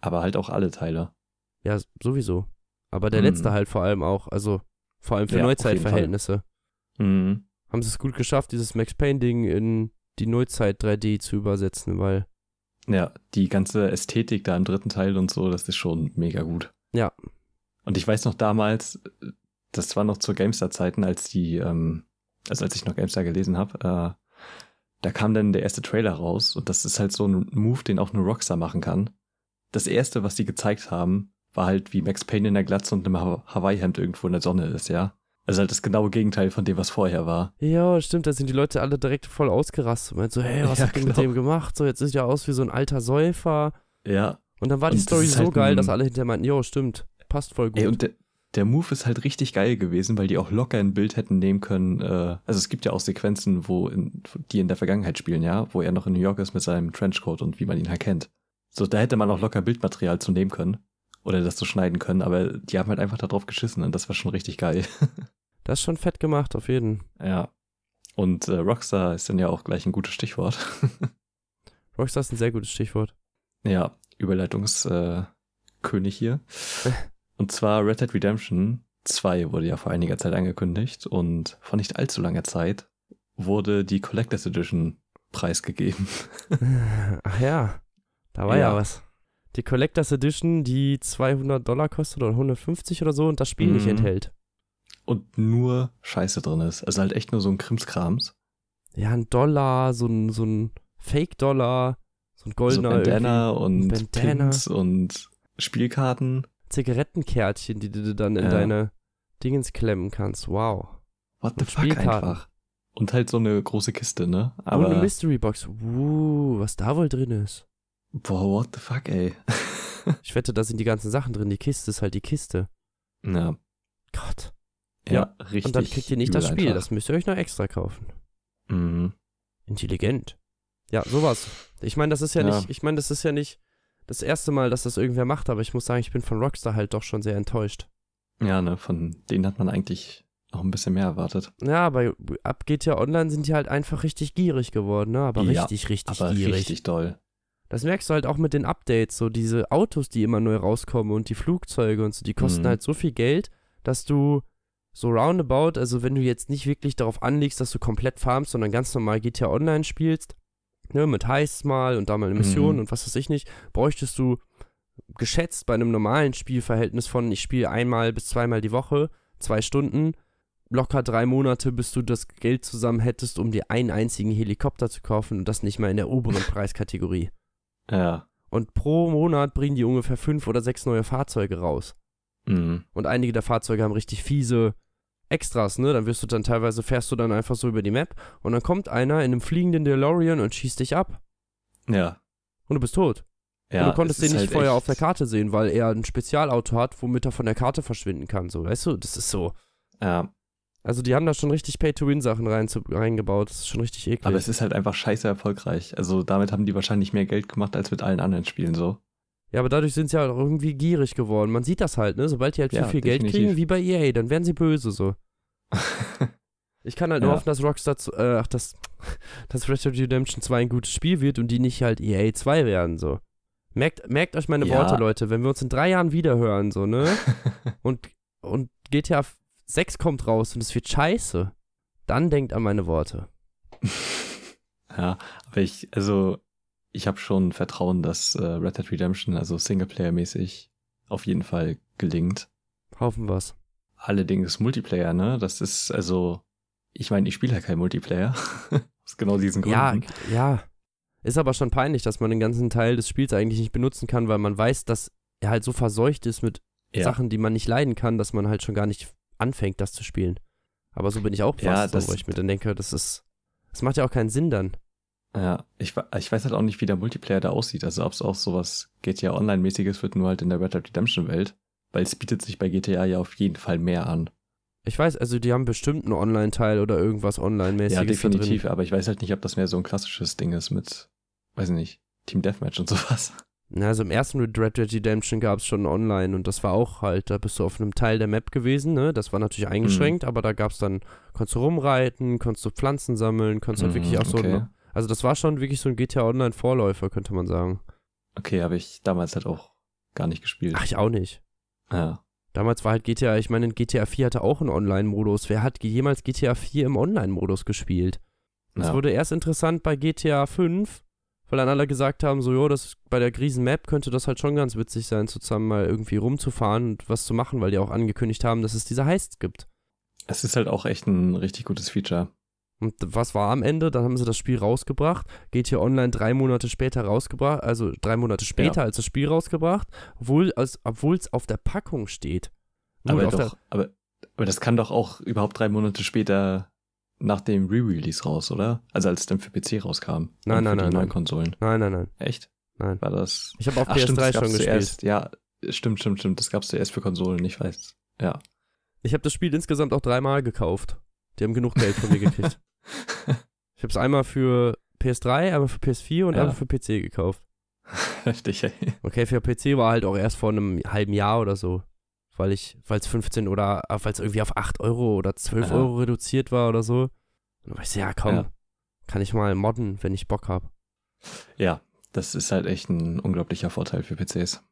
Aber halt auch alle Teile. Ja, sowieso. Aber der Hm. letzte halt vor allem auch. Also, Vor allem für Ja, Neuzeitverhältnisse. Mhm. Haben sie es gut geschafft, dieses Max Payne-Ding in die Neuzeit 3D zu übersetzen, weil, Ja, die ganze Ästhetik da im dritten Teil und so, das ist schon mega gut. Ja. Und ich weiß noch damals, das war noch zur GameStar-Zeiten, als die, ähm, also als ich noch GameStar gelesen habe, äh, da kam dann der erste Trailer raus und das ist halt so ein Move, den auch nur Rockstar machen kann. Das erste, was die gezeigt haben, war halt, wie Max Payne in der Glatze und einem Ha- Hawaii-Hemd irgendwo in der Sonne ist, ja. Also halt das genaue Gegenteil von dem, was vorher war. ja, stimmt, da sind die Leute alle direkt voll ausgerastet. Meint so, hey, was Ja, habt ihr mit genau. dem gemacht? So, jetzt sieht er aus wie so ein alter Säufer. Ja. Und dann war die Und das Story so halt geil, dass alle hinterher meinten, jo, stimmt, passt voll gut. Ey, und der, der Move ist halt richtig geil gewesen, weil die auch locker ein Bild hätten nehmen können. Äh, also es gibt ja auch Sequenzen, wo in, die in der Vergangenheit spielen, ja, wo er noch in New York ist mit seinem Trenchcoat und wie man ihn halt kennt. So, da hätte man auch locker Bildmaterial zu nehmen können. Oder das zu schneiden können, aber die haben halt einfach da drauf geschissen und das war schon richtig geil. das ist schon fett gemacht, auf jeden. ja. Und äh, Rockstar ist dann ja auch gleich ein gutes Stichwort. Rockstar ist ein sehr gutes Stichwort. ja, Überleitungskönig äh, hier. Und zwar Red Dead Redemption 2 wurde ja vor einiger Zeit angekündigt und vor nicht allzu langer Zeit wurde die Collectors Edition preisgegeben. Ach ja, da war ja, Ja. was. Die Collectors Edition, die 200 Dollar kostet oder 150 oder so und das Spiel nicht Mhm. enthält. Und nur Scheiße drin ist. Also halt echt nur so ein Krimskrams. Ja, ein Dollar, so ein, so ein Fake-Dollar, so ein So goldener Bandana und Bandana. Pins und Spielkarten. Zigarettenkärtchen, die du dann in Ja. deine Dingens klemmen kannst. Wow. What the Und fuck Spielkarten. einfach. Und halt so eine große Kiste, ne? Und eine Aber, Mystery Box. Uh, was da wohl drin ist. Boah, what the fuck, ey. Ich wette, da sind die ganzen Sachen drin. Die Kiste ist halt die Kiste. ja, Gott. ja, richtig. Und dann kriegt ihr nicht das Spiel. einfach. Das müsst ihr euch noch extra kaufen. Mhm. Intelligent. Ja, sowas. Ich meine, das ist ja, Ja. nicht, ich meine, das ist ja nicht das erste Mal, dass das irgendwer macht, aber ich muss sagen, ich bin von Rockstar halt doch schon sehr enttäuscht. Ja, ne, von denen hat man eigentlich noch ein bisschen mehr erwartet. Ja, bei ab GTA Online sind die halt einfach richtig gierig geworden, ne? Aber Ja, richtig, richtig Aber gierig. richtig doll. Das merkst du halt auch mit den Updates, so diese Autos, die immer neu rauskommen und die Flugzeuge und so, die kosten Mhm. halt so viel Geld, dass du so roundabout, also wenn du jetzt nicht wirklich darauf anlegst, dass du komplett farmst, sondern ganz normal GTA Online spielst, ne, mit Heists mal und da mal eine Mission Mhm. und was weiß ich nicht, bräuchtest du geschätzt bei einem normalen Spielverhältnis von, ich spiele einmal bis zweimal die Woche, zwei Stunden, locker drei Monate, bis du das Geld zusammen hättest, um dir einen einzigen Helikopter zu kaufen und das nicht mal in der oberen Preiskategorie. Ja. Und pro Monat bringen die ungefähr fünf oder sechs neue Fahrzeuge raus. Mhm. Und einige der Fahrzeuge haben richtig fiese Extras, ne? Dann wirst du dann teilweise, fährst du dann einfach so über die Map und dann kommt einer in einem fliegenden DeLorean und schießt dich ab. Ja. Und du bist tot. ja und du konntest es den nicht halt vorher echt- auf der Karte sehen, weil er ein Spezialauto hat, womit er von der Karte verschwinden kann. So, weißt du, das ist so. Ja, Also die haben da schon richtig Pay-to-Win-Sachen rein zu, reingebaut. Das ist schon richtig eklig. aber es ist halt einfach scheiße erfolgreich. Also damit haben die wahrscheinlich mehr Geld gemacht als mit allen anderen Spielen so. Ja, aber dadurch sind sie halt auch irgendwie gierig geworden. Man sieht das halt, ne? Sobald die halt Ja, viel, viel Geld kriegen, wie bei EA, dann werden sie böse so. Ich kann halt nur Ja. hoffen, dass Rockstar, zu- äh, ach, dass, dass Red Dead Redemption 2 ein gutes Spiel wird und die nicht halt EA 2 werden, so. Merkt, merkt euch meine Ja. Worte, Leute. Wenn wir uns in drei Jahren wiederhören, so, ne? Und, und GTA 6 kommt raus und es wird scheiße, dann denkt an meine Worte. ja, aber ich, also ich habe schon Vertrauen, dass äh, Red Dead Redemption, also Singleplayer-mäßig, auf jeden Fall gelingt. Hoffen wir's. Allerdings Multiplayer, ne? Das ist, also, ich meine, ich spiele ja kein Multiplayer. Aus genau diesen Gründen. Ja, ja. Ist aber schon peinlich, dass man den ganzen Teil des Spiels eigentlich nicht benutzen kann, weil man weiß, dass er halt so verseucht ist mit ja. Sachen, die man nicht leiden kann, dass man halt schon gar nicht anfängt, das zu spielen. Aber so bin ich auch fast, Ja, so, das- wo ich mir dann denke, das ist, das macht ja auch keinen Sinn dann. Ja, ich, ich weiß halt auch nicht, wie der Multiplayer da aussieht. Also ob es auch sowas GTA Online-mäßiges wird, nur halt in der Red Dead Redemption-Welt. Weil es bietet sich bei GTA ja auf jeden Fall mehr an. Ich weiß, also die haben bestimmt einen Online-Teil oder irgendwas Online-mäßiges Ja, definitiv. Aber ich weiß halt nicht, ob das mehr so ein klassisches Ding ist mit, weiß ich nicht, Team Deathmatch und sowas. Na, also im ersten Red Dead Redemption gab es schon online und das war auch halt, da bist du auf einem Teil der Map gewesen, ne? Das war natürlich Mhm. eingeschränkt, aber da gab es dann, konntest du rumreiten, konntest du Pflanzen sammeln, konntest halt wirklich auch so, Mhm, okay. ein, also das war schon wirklich so ein GTA Online-Vorläufer, könnte man sagen. Okay, habe ich damals halt auch gar nicht gespielt. Ach, ich auch nicht. Ja. Damals war halt GTA, ich meine, GTA 4 hatte auch einen Online-Modus. Wer hat jemals GTA 4 im Online-Modus gespielt? Das Ja. wurde erst interessant bei GTA 5, weil dann alle gesagt haben, so, jo, das bei der Griesen-Map könnte das halt schon ganz witzig sein, zusammen mal irgendwie rumzufahren und was zu machen, weil die auch angekündigt haben, dass es diese Heists gibt. Es ist halt auch echt ein richtig gutes Feature. Und was war am Ende? Dann haben sie das Spiel rausgebracht, GTA Online drei Monate später rausgebracht, also drei Monate später als das Spiel rausgebracht, obwohl es auf der Packung steht. Nur Aber doch, aber, aber das kann doch auch überhaupt drei Monate später nach dem Re-Release raus, oder? Also als es dann für PC rauskam. Nein, und nein, für nein, die nein. neuen Konsolen. Der, nein, nein, nein, Echt? nein. War das? Ich habe auf Ach, PS3 stimmt, schon gespielt. zuerst. Ja, stimmt, stimmt, stimmt. Das gab's zuerst für Konsolen, ich weiß. Ja. Ich habe das Spiel insgesamt auch dreimal gekauft. Die haben genug Geld von mir gekriegt. Ich habe es einmal für PS3, einmal für PS4 und Ja. einmal für PC gekauft. Heftig, ey. Okay, für PC war halt auch erst vor einem halben Jahr oder so. Weil ich, weil es 15 oder weil es irgendwie auf 8 Euro oder 12 Ja. Euro reduziert war oder so. Und dann war ich so, ja komm, Ja. kann ich mal modden, wenn ich Bock habe. Ja, das ist halt echt ein unglaublicher Vorteil für PCs.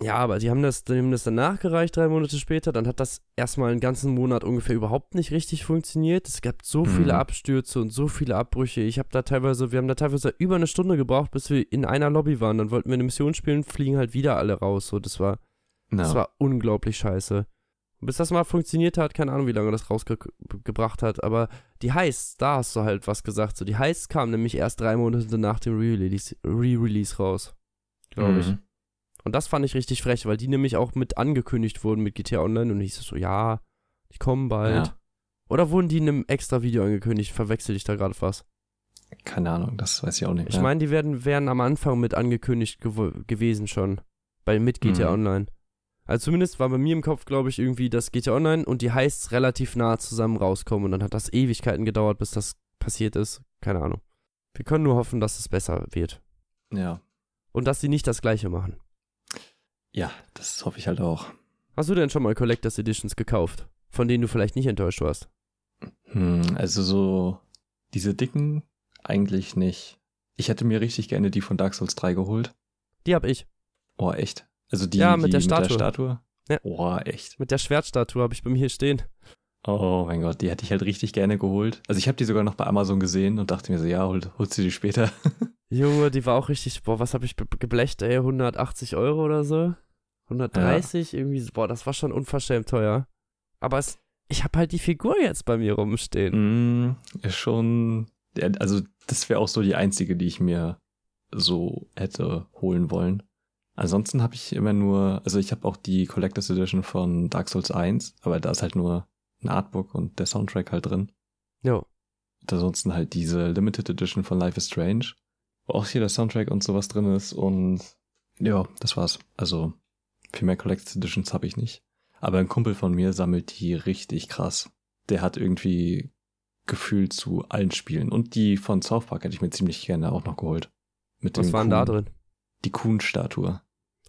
Ja, aber die haben das, die haben das dann nachgereicht, drei Monate später. Dann hat das erstmal einen ganzen Monat ungefähr überhaupt nicht richtig funktioniert. Es gab so Mhm. viele Abstürze und so viele Abbrüche. Ich habe da teilweise, wir haben da teilweise über eine Stunde gebraucht, bis wir in einer Lobby waren. Dann wollten wir eine Mission spielen, fliegen halt wieder alle raus. So, das war, das Ja. war unglaublich scheiße. Bis das mal funktioniert hat, keine Ahnung, wie lange das rausgebracht hat, aber die Heists, da hast du halt was gesagt. So, die Heists kamen nämlich erst drei Monate nach dem Re-Release Re-Release raus. Glaube ich. Mhm. Und das fand ich richtig frech, weil die nämlich auch mit angekündigt wurden mit GTA Online und hieß es so, ja, die kommen bald. Ja. Oder wurden die in einem extra Video angekündigt? Verwechsel ich da gerade was? Keine Ahnung, das weiß ich auch nicht Ich meine, die werden, wären am Anfang mit angekündigt gewo- gewesen schon. Bei mit GTA Mhm. Online. Also zumindest war bei mir im Kopf, glaube ich, irgendwie, dass GTA Online und die Heists relativ nah zusammen rauskommen und dann hat das Ewigkeiten gedauert, bis das passiert ist. Keine Ahnung. Wir können nur hoffen, dass es besser wird. ja. Und dass sie nicht das gleiche machen. Ja, das hoffe ich halt auch. Hast du denn schon mal Collectors Editions gekauft? Von denen du vielleicht nicht enttäuscht warst? Hm, also so diese dicken eigentlich nicht. Ich hätte mir richtig gerne die von Dark Souls 3 geholt. Die hab ich. Oh, echt? Also die, Ja, mit die der Mit der Statue. Statue? Ja. Oh, echt. Mit der Schwertstatue habe ich bei mir hier stehen. Oh mein Gott, die hätte ich halt richtig gerne geholt. Also ich habe die sogar noch bei Amazon gesehen und dachte mir so, ja, hol, holst du die später? Junge, die war auch richtig, boah, was habe ich geblecht, ey? 180 Euro oder so? 130? Irgendwie, so, boah, das war schon unverschämt teuer. Aber es, ich habe halt die Figur jetzt bei mir rumstehen. mm, ist schon, ja, also das wäre auch so die einzige, die ich mir so hätte holen wollen. Ansonsten habe ich immer nur, also ich habe auch die Collectors Edition von Dark Souls 1, aber da ist halt nur ein Artbook und der Soundtrack halt drin. Jo. Und ansonsten halt diese Limited Edition von Life is Strange, wo auch hier der Soundtrack und sowas drin ist und ja, das war's. Also viel mehr Collectors Editions habe ich nicht. Aber ein Kumpel von mir sammelt die richtig krass. Der hat irgendwie Gefühl zu allen Spielen. Und die von South Park hätte ich mir ziemlich gerne auch noch geholt. Mit Was dem war denn da drin? Die Kuhn-Statue.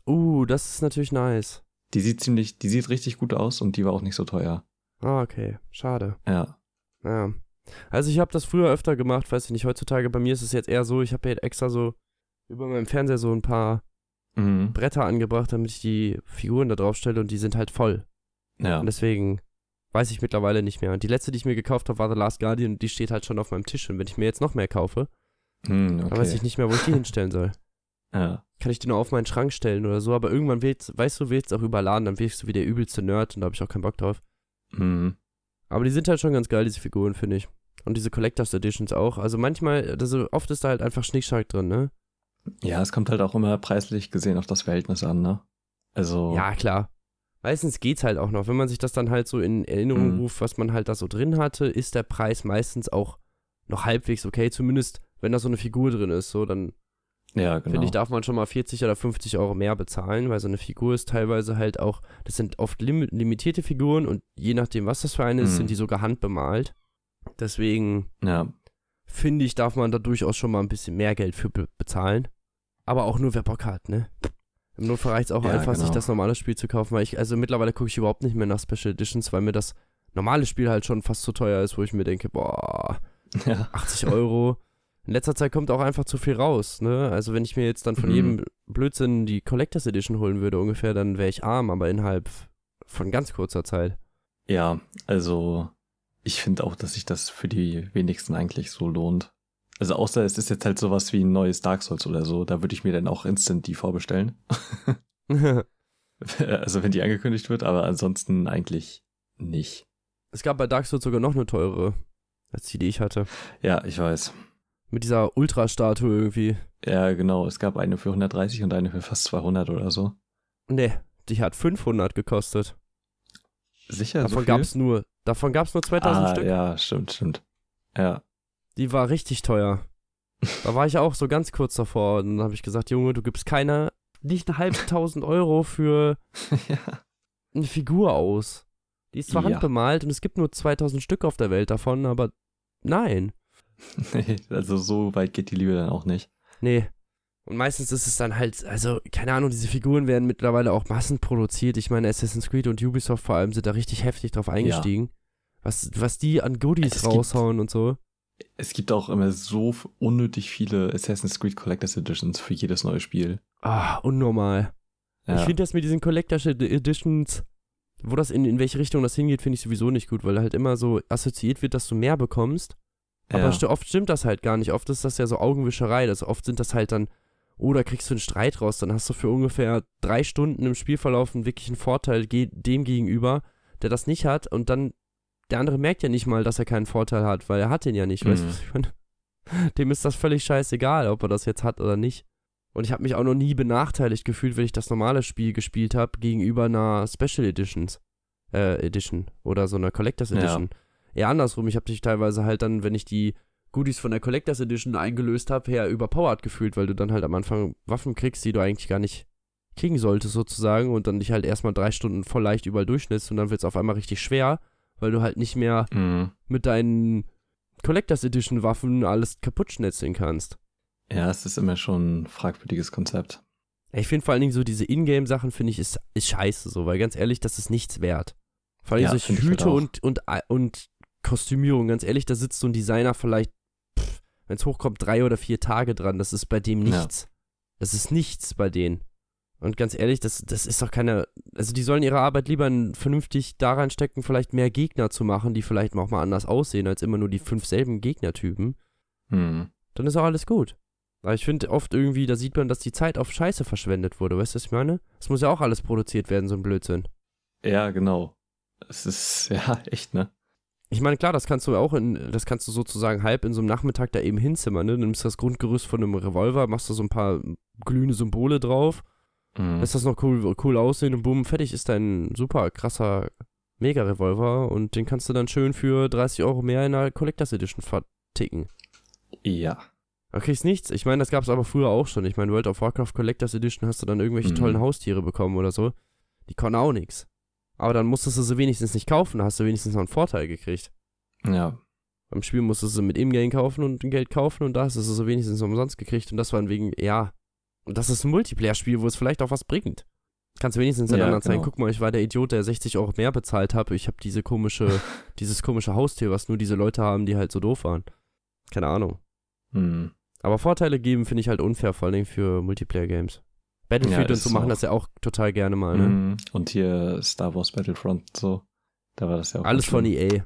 Uh, das ist natürlich nice. Die sieht ziemlich, die sieht richtig gut aus und die war auch nicht so teuer. Ah, okay. Schade. Ja. Ja. Also ich habe das früher öfter gemacht, weiß ich nicht, heutzutage bei mir ist es jetzt eher so, ich habe jetzt extra so über meinem Fernseher so ein paar Mhm. Bretter angebracht, damit ich die Figuren da drauf stelle und die sind halt voll. Ja. Und deswegen weiß ich mittlerweile nicht mehr. Und die letzte, die ich mir gekauft habe, war The Last Guardian und die steht halt schon auf meinem Tisch. Und wenn ich mir jetzt noch mehr kaufe, Hm, dann weiß ich okay. nicht mehr, wo ich die hinstellen soll. Ja. Kann ich die nur auf meinen Schrank stellen oder so, aber irgendwann willst, weißt du, willst auch überladen, dann wirkst du wie der übelste Nerd und da habe ich auch keinen Bock drauf. Mhm. Aber die sind halt schon ganz geil, diese Figuren, finde ich. Und diese Collectors Editions auch. Also manchmal, also oft ist da halt einfach Schnickschnack drin, ne? Ja, es kommt halt auch immer preislich gesehen auf das Verhältnis an, ne? Also. Ja, klar. Meistens geht's halt auch noch. Wenn man sich das dann halt so in Erinnerung Mhm. ruft, was man halt da so drin hatte, ist der Preis meistens auch noch halbwegs okay. Zumindest, wenn da so eine Figur drin ist, so, dann ja, genau. finde ich, darf man schon mal 40 oder 50 Euro mehr bezahlen, weil so eine Figur ist teilweise halt auch, das sind oft lim limitierte Figuren und je nachdem, was das für eine ist, Mhm. sind die sogar handbemalt. Deswegen ja. finde ich, darf man da durchaus schon mal ein bisschen mehr Geld für be bezahlen. Aber auch nur, wer Bock hat, ne? Im Notfall reicht es auch Ja, einfach, sich genau. das normale Spiel zu kaufen, weil ich, also mittlerweile gucke ich überhaupt nicht mehr nach Special Editions, weil mir das normale Spiel halt schon fast zu teuer ist, wo ich mir denke, boah, Ja. 80 Euro. In letzter Zeit kommt auch einfach zu viel raus, ne? Also wenn ich mir jetzt dann von Mhm. jedem Blödsinn die Collectors Edition holen würde ungefähr, dann wäre ich arm, aber innerhalb von ganz kurzer Zeit. Ja, also ich finde auch, dass sich das für die wenigsten eigentlich so lohnt. Also außer es ist jetzt halt sowas wie ein neues Dark Souls oder so, da würde ich mir dann auch instant die vorbestellen. also wenn die angekündigt wird, aber ansonsten eigentlich nicht. es gab bei Dark Souls sogar noch eine teure, als die, die ich hatte. Ja, ich weiß. Mit dieser Ultra-Statue irgendwie. Ja, genau. Es gab eine für 130 und eine für fast 200 oder so. Nee, die hat 500 gekostet. Sicher, Davon so gab's nur, davon gab's nur 2000 ah, Stück. Ja, stimmt, stimmt. Ja. Die war richtig teuer. Da war ich auch so ganz kurz davor. Und dann habe ich gesagt, Junge, du gibst keine, nicht eine halbe tausend Euro für ja. eine Figur aus. Die ist zwar Ja. handbemalt und es gibt nur 2000 Stück auf der Welt davon, aber nein. Nee, also so weit geht die Liebe dann auch nicht. Nee. Und meistens ist es dann halt, also, keine Ahnung, diese Figuren werden mittlerweile auch massenproduziert. Ich meine, Assassin's Creed und Ubisoft vor allem sind da richtig heftig drauf eingestiegen. Was, was die an Goodies Es gibt- raushauen und so. Es gibt auch immer so unnötig viele Assassin's Creed Collectors Editions für jedes neue Spiel. Ah, unnormal. Ja. Ich finde das mit diesen Collector's Editions, wo das in, in welche Richtung das hingeht, finde ich sowieso nicht gut, weil halt immer so assoziiert wird, dass du mehr bekommst. Aber ja. oft stimmt das halt gar nicht. Oft ist das ja so Augenwischerei. Also oft sind das halt dann, oh, da kriegst du einen Streit raus. Dann hast du für ungefähr drei Stunden im Spielverlauf einen wirklichen Vorteil dem gegenüber, der das nicht hat. Und dann, der andere merkt ja nicht mal, dass er keinen Vorteil hat, weil er hat den ja nicht. Weißt du, Mhm. was ich meine? Dem ist das völlig scheißegal, ob er das jetzt hat oder nicht. Und ich habe mich auch noch nie benachteiligt gefühlt, wenn ich das normale Spiel gespielt habe, gegenüber einer Special Editions, äh, Edition oder so einer Collectors Ja. Eher andersrum. Ich habe dich teilweise halt dann, wenn ich die Goodies von der Collectors Edition eingelöst habe, eher überpowered gefühlt, weil du dann halt am Anfang Waffen kriegst, die du eigentlich gar nicht kriegen solltest sozusagen und dann dich halt erstmal drei Stunden voll leicht überall durchschnittst und dann wird es auf einmal richtig schwer, weil du halt nicht mehr Mhm. mit deinen Collectors Edition Waffen alles kaputt schnetzeln kannst. Ja, es ist immer schon ein fragwürdiges Konzept. Ich finde vor allen Dingen so diese Ingame-Sachen, finde ich, ist, ist scheiße so, weil ganz ehrlich, das ist nichts wert. Vor allem Ja, solche halt Hüte und, und, und Kostümierung, ganz ehrlich, da sitzt so ein Designer vielleicht, wenn es hochkommt, drei oder vier Tage dran. Das ist bei dem Ja. nichts. Das ist nichts bei denen. Und ganz ehrlich, das, das ist doch keine. Also, die sollen ihre Arbeit lieber vernünftig daran stecken, vielleicht mehr Gegner zu machen, die vielleicht auch mal anders aussehen, als immer nur die fünf selben Gegnertypen. Mhm. Dann ist auch alles gut. Aber ich finde oft irgendwie, da sieht man, dass die Zeit auf Scheiße verschwendet wurde. Weißt du, was ich meine? Es muss ja auch alles produziert werden, so ein Blödsinn. Ja, genau. Es ist, ja, echt, ne? Ich meine, klar, das kannst du auch in, das kannst du sozusagen halb in so einem Nachmittag da eben hinzimmern, ne? Du nimmst das Grundgerüst von einem Revolver, machst da so ein paar glühende Symbole drauf, Mhm. lässt das noch cool, cool aussehen und bumm, fertig ist dein super krasser Mega-Revolver und den kannst du dann schön für 30 Euro mehr in der Collectors Edition verticken. Ja. Da kriegst nichts. Ich meine, das gab es aber früher auch schon. Ich meine, World of Warcraft Collectors Edition hast du dann irgendwelche Mhm. tollen Haustiere bekommen oder so. Die konnten auch nichts. Aber dann musstest du sie wenigstens nicht kaufen, da hast du wenigstens noch einen Vorteil gekriegt. Ja. Beim Spiel musstest du sie mit Ingame kaufen und Geld kaufen und da hast du sie so wenigstens umsonst gekriegt und das war wegen, ja. Und das ist ein Multiplayer-Spiel, wo es vielleicht auch was bringt. Kannst du wenigstens den Ja, anderen zeigen, genau. guck mal, ich war der Idiot, der 60 Euro mehr bezahlt habe. Ich habe diese komische, dieses komische Haustier, was nur diese Leute haben, die halt so doof waren. Keine Ahnung. Mhm. Aber Vorteile geben finde ich halt unfair, vor allem für Multiplayer-Games. Battlefield Ja, und so machen auch. das ja auch total gerne mal, ne? Mhm. Und hier Star Wars Battlefront so. Da war das ja auch. Alles von. EA.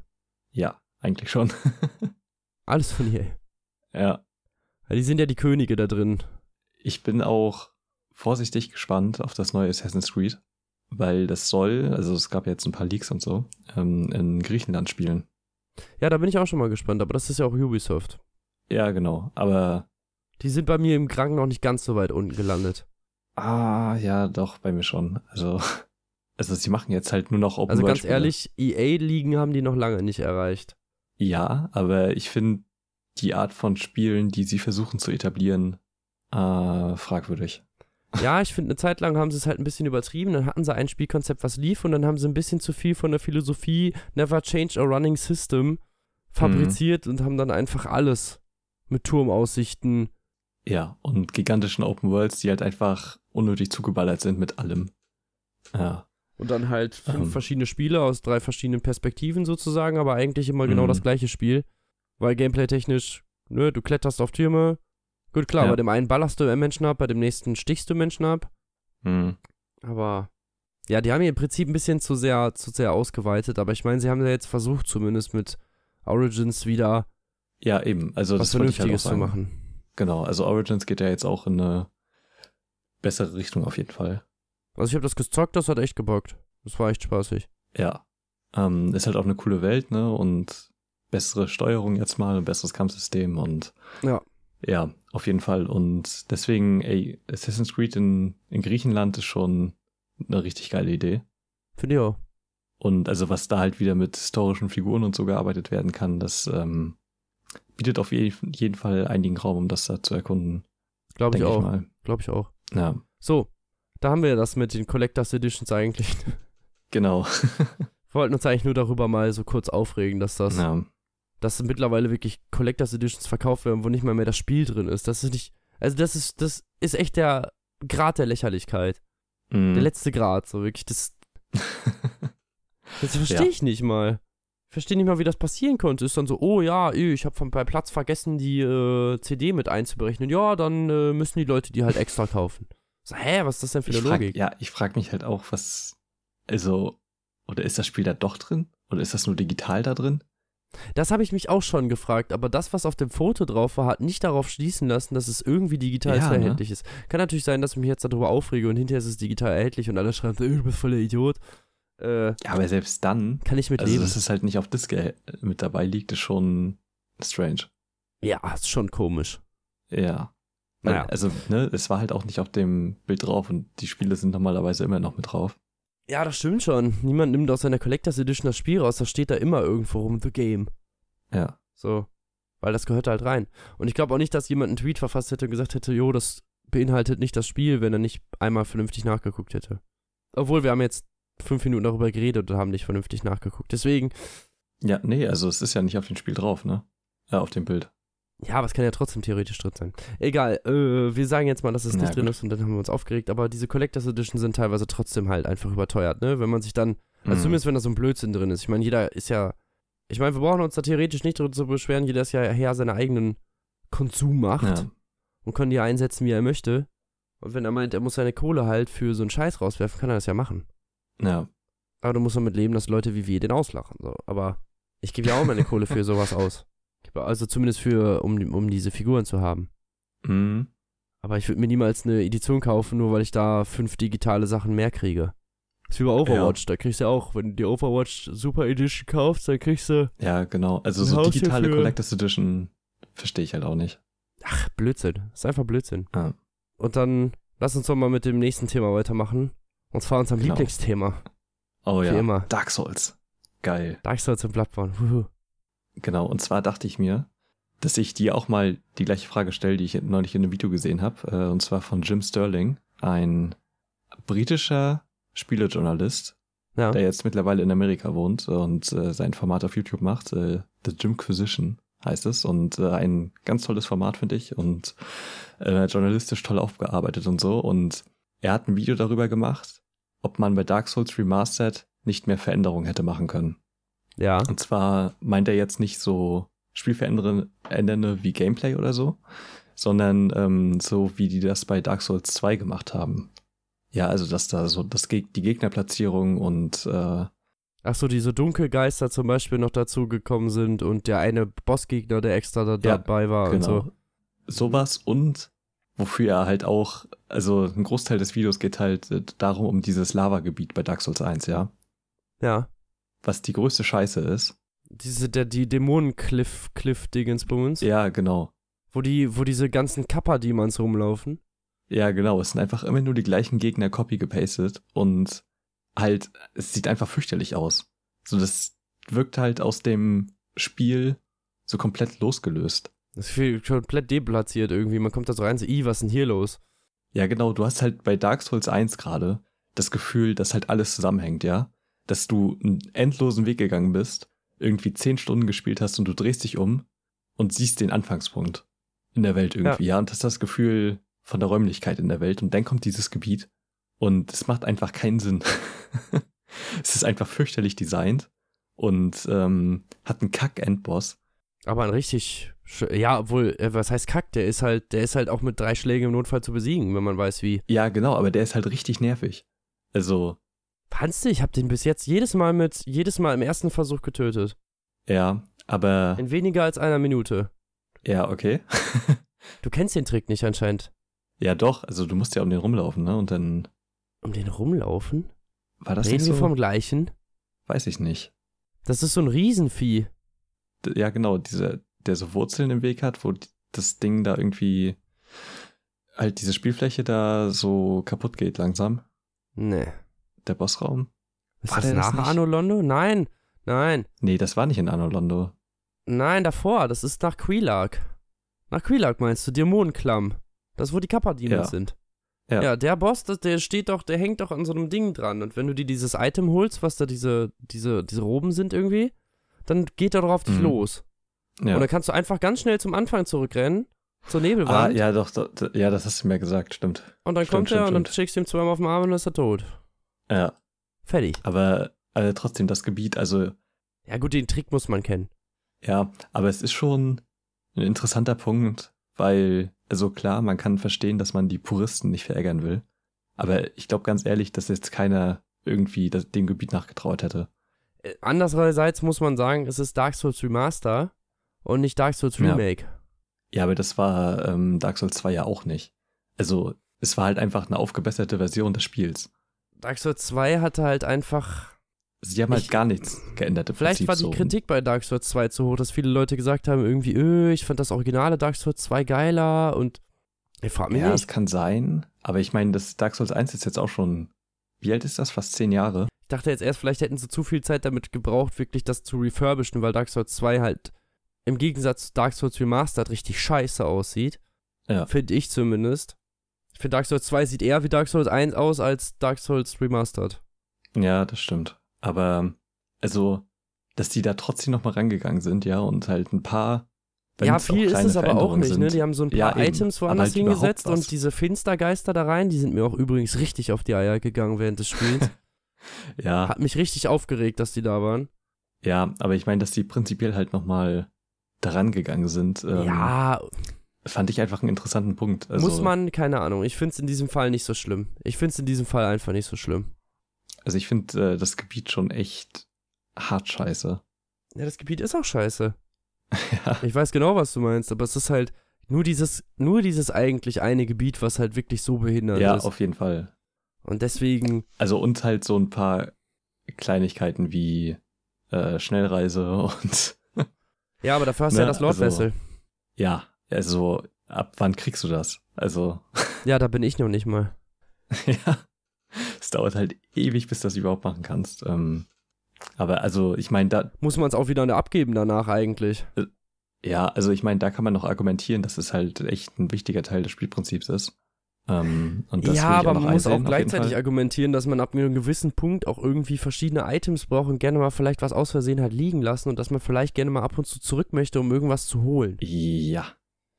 Ja, eigentlich schon. Alles von EA. ja. Ja, die sind ja die Könige da drin. Ich bin auch vorsichtig gespannt auf das neue Assassin's Creed, weil das soll, also es gab ja jetzt ein paar Leaks und so, ähm, in Griechenland spielen. Ja, da bin ich auch schon mal gespannt, aber das ist ja auch Ubisoft. Ja, genau. Aber, Die sind bei mir im Kranken noch nicht ganz so weit unten gelandet. Ah, ja, doch, bei mir schon. Also, also sie machen jetzt halt nur noch Open Also ganz ehrlich, EA-Ligen haben die noch lange nicht erreicht. Ja, aber ich finde die Art von Spielen, die sie versuchen zu etablieren, äh, fragwürdig. Ja, ich finde, eine Zeit lang haben sie es halt ein bisschen übertrieben. Dann hatten sie ein Spielkonzept, was lief, und dann haben sie ein bisschen zu viel von der Philosophie Never Change a Running System fabriziert und haben dann einfach alles mit Turmaussichten. Ja, und gigantischen Open Worlds, die halt einfach unnötig zugeballert sind mit allem. Ja. Und dann halt fünf Ähm. verschiedene Spiele aus drei verschiedenen Perspektiven sozusagen, aber eigentlich immer genau Mhm. das gleiche Spiel. Weil gameplay-technisch, ne, du kletterst auf Türme. Gut, klar, Ja. bei dem einen ballerst du Menschen ab, bei dem nächsten stichst du Menschen ab. Hm. Aber Ja, die haben ihr Prinzip ein bisschen zu sehr, zu sehr ausgeweitet, aber ich meine, sie haben ja jetzt versucht, zumindest mit Origins wieder Ja, eben. Also was das wollte ich halt Vernünftiges zu machen. Genau, also Origins geht ja jetzt auch in eine bessere Richtung auf jeden Fall. Also ich habe das gezockt, das hat echt gebockt. Das war echt spaßig. Ja. Ähm, ist halt auch eine coole Welt, ne? Und bessere Steuerung jetzt mal, ein besseres Kampfsystem und Ja. ja, auf jeden Fall. Und deswegen, ey, Assassin's Creed in, in Griechenland ist schon eine richtig geile Idee. Finde ich auch. Und also was da halt wieder mit historischen Figuren und so gearbeitet werden kann, das ähm, bietet auf je jeden Fall einigen Raum, um das da zu erkunden, Glaube ich auch. Glaube ich auch. Ja, So, da haben wir das mit den Collectors Editions eigentlich. genau. Wir wollten uns eigentlich nur darüber mal so kurz aufregen, dass das, ja. dass mittlerweile wirklich Collectors Editions verkauft werden, wo nicht mal mehr das Spiel drin ist. Das ist nicht, also das ist, das ist echt der Grad der Lächerlichkeit. Mhm. Der letzte Grad, so wirklich. Das, das verstehe Ja. ich nicht mal. Ich verstehe nicht mal, wie das passieren konnte. Ist dann so, oh ja, ich habe bei Platz vergessen, die äh, CD mit einzuberechnen. Ja, dann äh, müssen die Leute die halt extra kaufen. So, hä, was ist das denn für ich eine frag, Logik? ja, ich frage mich halt auch, was, also, oder ist das Spiel da doch drin? Oder ist das nur digital da drin? Das habe ich mich auch schon gefragt, aber das, was auf dem Foto drauf war, hat nicht darauf schließen lassen, dass es irgendwie digital Ja, ne? erhältlich ist. Kann natürlich sein, dass ich mich jetzt darüber aufrege und hinterher ist es digital erhältlich und alle schreiben, du bist voll der Idiot. Äh, Ja, aber selbst dann, kann ich mit also leben. dass es halt nicht auf Disc mit dabei liegt, ist schon strange. Ja, ist schon komisch. Ja. Naja. Also, ne, es war halt auch nicht auf dem Bild drauf und die Spiele sind normalerweise immer noch mit drauf. Ja, das stimmt schon. Niemand nimmt aus seiner Collectors Edition das Spiel raus, das steht da immer irgendwo rum, The Game. Ja. So. Weil das gehört halt rein. Und ich glaube auch nicht, dass jemand einen Tweet verfasst hätte und gesagt hätte, jo, das beinhaltet nicht das Spiel, wenn er nicht einmal vernünftig nachgeguckt hätte. Obwohl, wir haben jetzt fünf Minuten darüber geredet und haben nicht vernünftig nachgeguckt. Deswegen, Ja, nee, also es ist ja nicht auf dem Spiel drauf, ne? Ja, auf dem Bild. ja, aber es kann ja trotzdem theoretisch drin sein. Egal, äh, wir sagen jetzt mal, dass es nicht drin gut. ist und dann haben wir uns aufgeregt, aber diese Collectors Edition sind teilweise trotzdem halt einfach überteuert, ne? Wenn man sich dann Also Mhm. zumindest, wenn da so ein Blödsinn drin ist. Ich meine, jeder ist ja. Ich meine, wir brauchen uns da theoretisch nicht darüber zu beschweren. Jeder ist ja her seinen eigenen Konsum macht Ja. und kann die einsetzen, wie er möchte. Und wenn er meint, er muss seine Kohle halt für so einen Scheiß rauswerfen, kann er das ja machen. Ja. Aber du musst damit leben, dass Leute wie wir den auslachen. So. Aber ich gebe ja auch meine Kohle für sowas aus. Also zumindest für, um, um diese Figuren zu haben. Mhm. Aber ich würde mir niemals eine Edition kaufen, nur weil ich da fünf digitale Sachen mehr kriege. Das ist wie bei Overwatch, da kriegst du ja auch, wenn du die Overwatch Super Edition kaufst, dann kriegst du Ja, genau. Also so Haus digitale. Collectors Edition verstehe ich halt auch nicht. Ach, Blödsinn. Ist einfach Blödsinn. Ja. Und dann lass uns doch mal mit dem nächsten Thema weitermachen. Und zwar unserem Genau. Lieblingsthema. Oh Wie ja. immer. Dark Souls. Geil. Dark Souls und Bloodborne. Huhu. Genau. Und zwar dachte ich mir, dass ich dir auch mal die gleiche Frage stelle, die ich neulich in einem Video gesehen habe. Äh, und zwar von Jim Sterling, ein britischer Spielejournalist, Ja. der jetzt mittlerweile in Amerika wohnt und äh, sein Format auf YouTube macht. Äh, The Jimquisition heißt es. Und äh, ein ganz tolles Format, finde ich. Und äh, journalistisch toll aufgearbeitet und so. Und er hat ein Video darüber gemacht, ob man bei Dark Souls Remastered nicht mehr Veränderungen hätte machen können. Ja. Und zwar meint er jetzt nicht so Spielverändernde wie Gameplay oder so, sondern ähm, so wie die das bei Dark Souls 2 gemacht haben. Ja, also dass da so das Geg die Gegnerplatzierung und äh, Ach so, diese Dunkelgeister zum Beispiel noch dazu gekommen sind und der eine Bossgegner, der extra da Ja, dabei war und genau so. sowas und wofür er halt auch, also ein Großteil des Videos geht halt äh, darum um dieses Lavagebiet bei Dark Souls 1, ja, Ja. was die größte Scheiße ist. Diese, der, die Dämonen-Cliff, Cliff-Dingens Ja, genau. Wo die, wo diese ganzen Kappa-Demons rumlaufen. Ja, genau. Es sind einfach immer nur die gleichen Gegner copy gepastet und halt, es sieht einfach fürchterlich aus. So, das wirkt halt aus dem Spiel so komplett losgelöst. Das ist viel, komplett deplatziert irgendwie. Man kommt da so rein, so, i, was ist denn hier los? Ja, genau. Du hast halt bei Dark Souls 1 gerade das Gefühl, dass halt alles zusammenhängt, ja? Dass du einen endlosen Weg gegangen bist, irgendwie zehn Stunden gespielt hast und du drehst dich um und siehst den Anfangspunkt in der Welt irgendwie, ja. Und hast das Gefühl von der Räumlichkeit in der Welt und dann kommt dieses Gebiet und es macht einfach keinen Sinn. es ist einfach fürchterlich designt und ähm, hat einen Kack-Endboss. Aber ein richtig, ja, obwohl, äh, was heißt Kack? Der ist halt, der ist halt auch mit drei Schlägen im Notfall zu besiegen, wenn man weiß wie. Ja, genau, aber der ist halt richtig nervig. Also, Fandst du, ich habe den bis jetzt jedes Mal mit, jedes Mal im ersten Versuch getötet. Ja, aber. In weniger als einer Minute. Ja, okay. du kennst den Trick nicht anscheinend. Ja, doch. Also du musst ja um den rumlaufen, ne? Und dann. Um den rumlaufen? War das Reden nicht wir so? vom gleichen? Weiß ich nicht. Das ist so ein Riesenvieh. Ja, genau. Dieser, der so Wurzeln im Weg hat, wo das Ding da irgendwie halt diese Spielfläche da so kaputt geht langsam. Nee. Der Bossraum. Ist War das der das nach nicht? Anno Londo? Nein. Nein. Nee, das war nicht in Anno Londo. Nein, davor. Das ist nach Quilak. Nach Quilak meinst du, Dämonenklamm. Das, wo die Kappa-Demons Ja. sind. Ja. Ja, der Boss, das, der steht doch, der hängt doch an so einem Ding dran. Und wenn du dir dieses Item holst, was da diese, diese, diese Roben sind irgendwie, dann geht er doch auf dich Mhm. los. Ja. Und dann kannst du einfach ganz schnell zum Anfang zurückrennen, zur ah, Nebelwand. ja, doch, doch, ja, das hast du mir gesagt, stimmt. und dann stimmt, kommt er stimmt, und dann stimmt. schickst du ihm zweimal auf den Arm und dann ist er tot. Ja, Fertig. aber äh, trotzdem das Gebiet, also Ja gut, den Trick muss man kennen. Ja, aber es ist schon ein interessanter Punkt, weil, also klar, man kann verstehen, dass man die Puristen nicht verärgern will. Aber ich glaube ganz ehrlich, dass jetzt keiner irgendwie das, dem Gebiet nachgetraut hätte. Äh, Andererseits muss man sagen, es ist Dark Souls Remaster und nicht Dark Souls Ja. Remake. Ja, aber das war ähm, Dark Souls 2 ja auch nicht. Also, es war halt einfach eine aufgebesserte Version des Spiels. Dark Souls 2 hatte halt einfach. Sie haben halt Ich- gar nichts geändert im Vielleicht Prinzip war die so. Kritik bei Dark Souls 2 zu hoch, dass viele Leute gesagt haben, irgendwie, öh, ich fand das originale Dark Souls 2 geiler und ich frag mich Ja, es kann sein. Aber ich meine, das Dark Souls 1 ist jetzt auch schon, wie alt ist das? Fast zehn Jahre. Ich dachte jetzt erst, vielleicht hätten sie zu viel Zeit damit gebraucht, wirklich das zu refurbischen, weil Dark Souls 2 halt im Gegensatz zu Dark Souls Remastered richtig scheiße aussieht. Ja. Finde ich zumindest. Ich finde Dark Souls 2 sieht eher wie Dark Souls 1 aus als Dark Souls Remastered. Ja, das stimmt. Aber also, dass die da trotzdem noch mal rangegangen sind, ja, und halt ein paar. Ja, viel ist es aber auch nicht, ne? Die haben so ein paar Ja. Items woanders halt hingesetzt und diese Finstergeister da rein, die sind mir auch übrigens richtig auf die Eier gegangen während des Spiels. Ja, Hat mich richtig aufgeregt, dass die da waren. ja, aber ich meine, dass die prinzipiell halt noch mal daran gegangen sind, ähm, ja, fand ich einfach einen interessanten Punkt. Also, muss man, keine Ahnung. Ich finde es in diesem Fall nicht so schlimm. Ich finde es in diesem Fall einfach nicht so schlimm. Also ich finde äh, das Gebiet schon echt hart scheiße. Ja, das Gebiet ist auch scheiße. ja, Ich weiß genau, was du meinst, aber es ist halt nur dieses, nur dieses eigentlich eine Gebiet, was halt wirklich so behindert ja, ist. auf jeden Fall. Und deswegen, Also und halt so ein paar Kleinigkeiten wie äh, Schnellreise und ja, aber dafür hast du Ne, ja das Lord also- ja, also ab wann kriegst du das? Also Ja, da bin ich noch nicht mal. ja, es dauert halt ewig, bis du das überhaupt machen kannst. Ähm, aber also ich meine, da, Muss man es auch wieder abgeben danach eigentlich. ja, also ich meine, da kann man noch argumentieren, dass es halt echt ein wichtiger Teil des Spielprinzips ist. Ähm, ja, aber man muss auch gleichzeitig argumentieren, dass man ab einem gewissen Punkt auch irgendwie verschiedene Items braucht und gerne mal vielleicht was aus Versehen halt liegen lassen und dass man vielleicht gerne mal ab und zu zurück möchte, um irgendwas zu holen. Ja,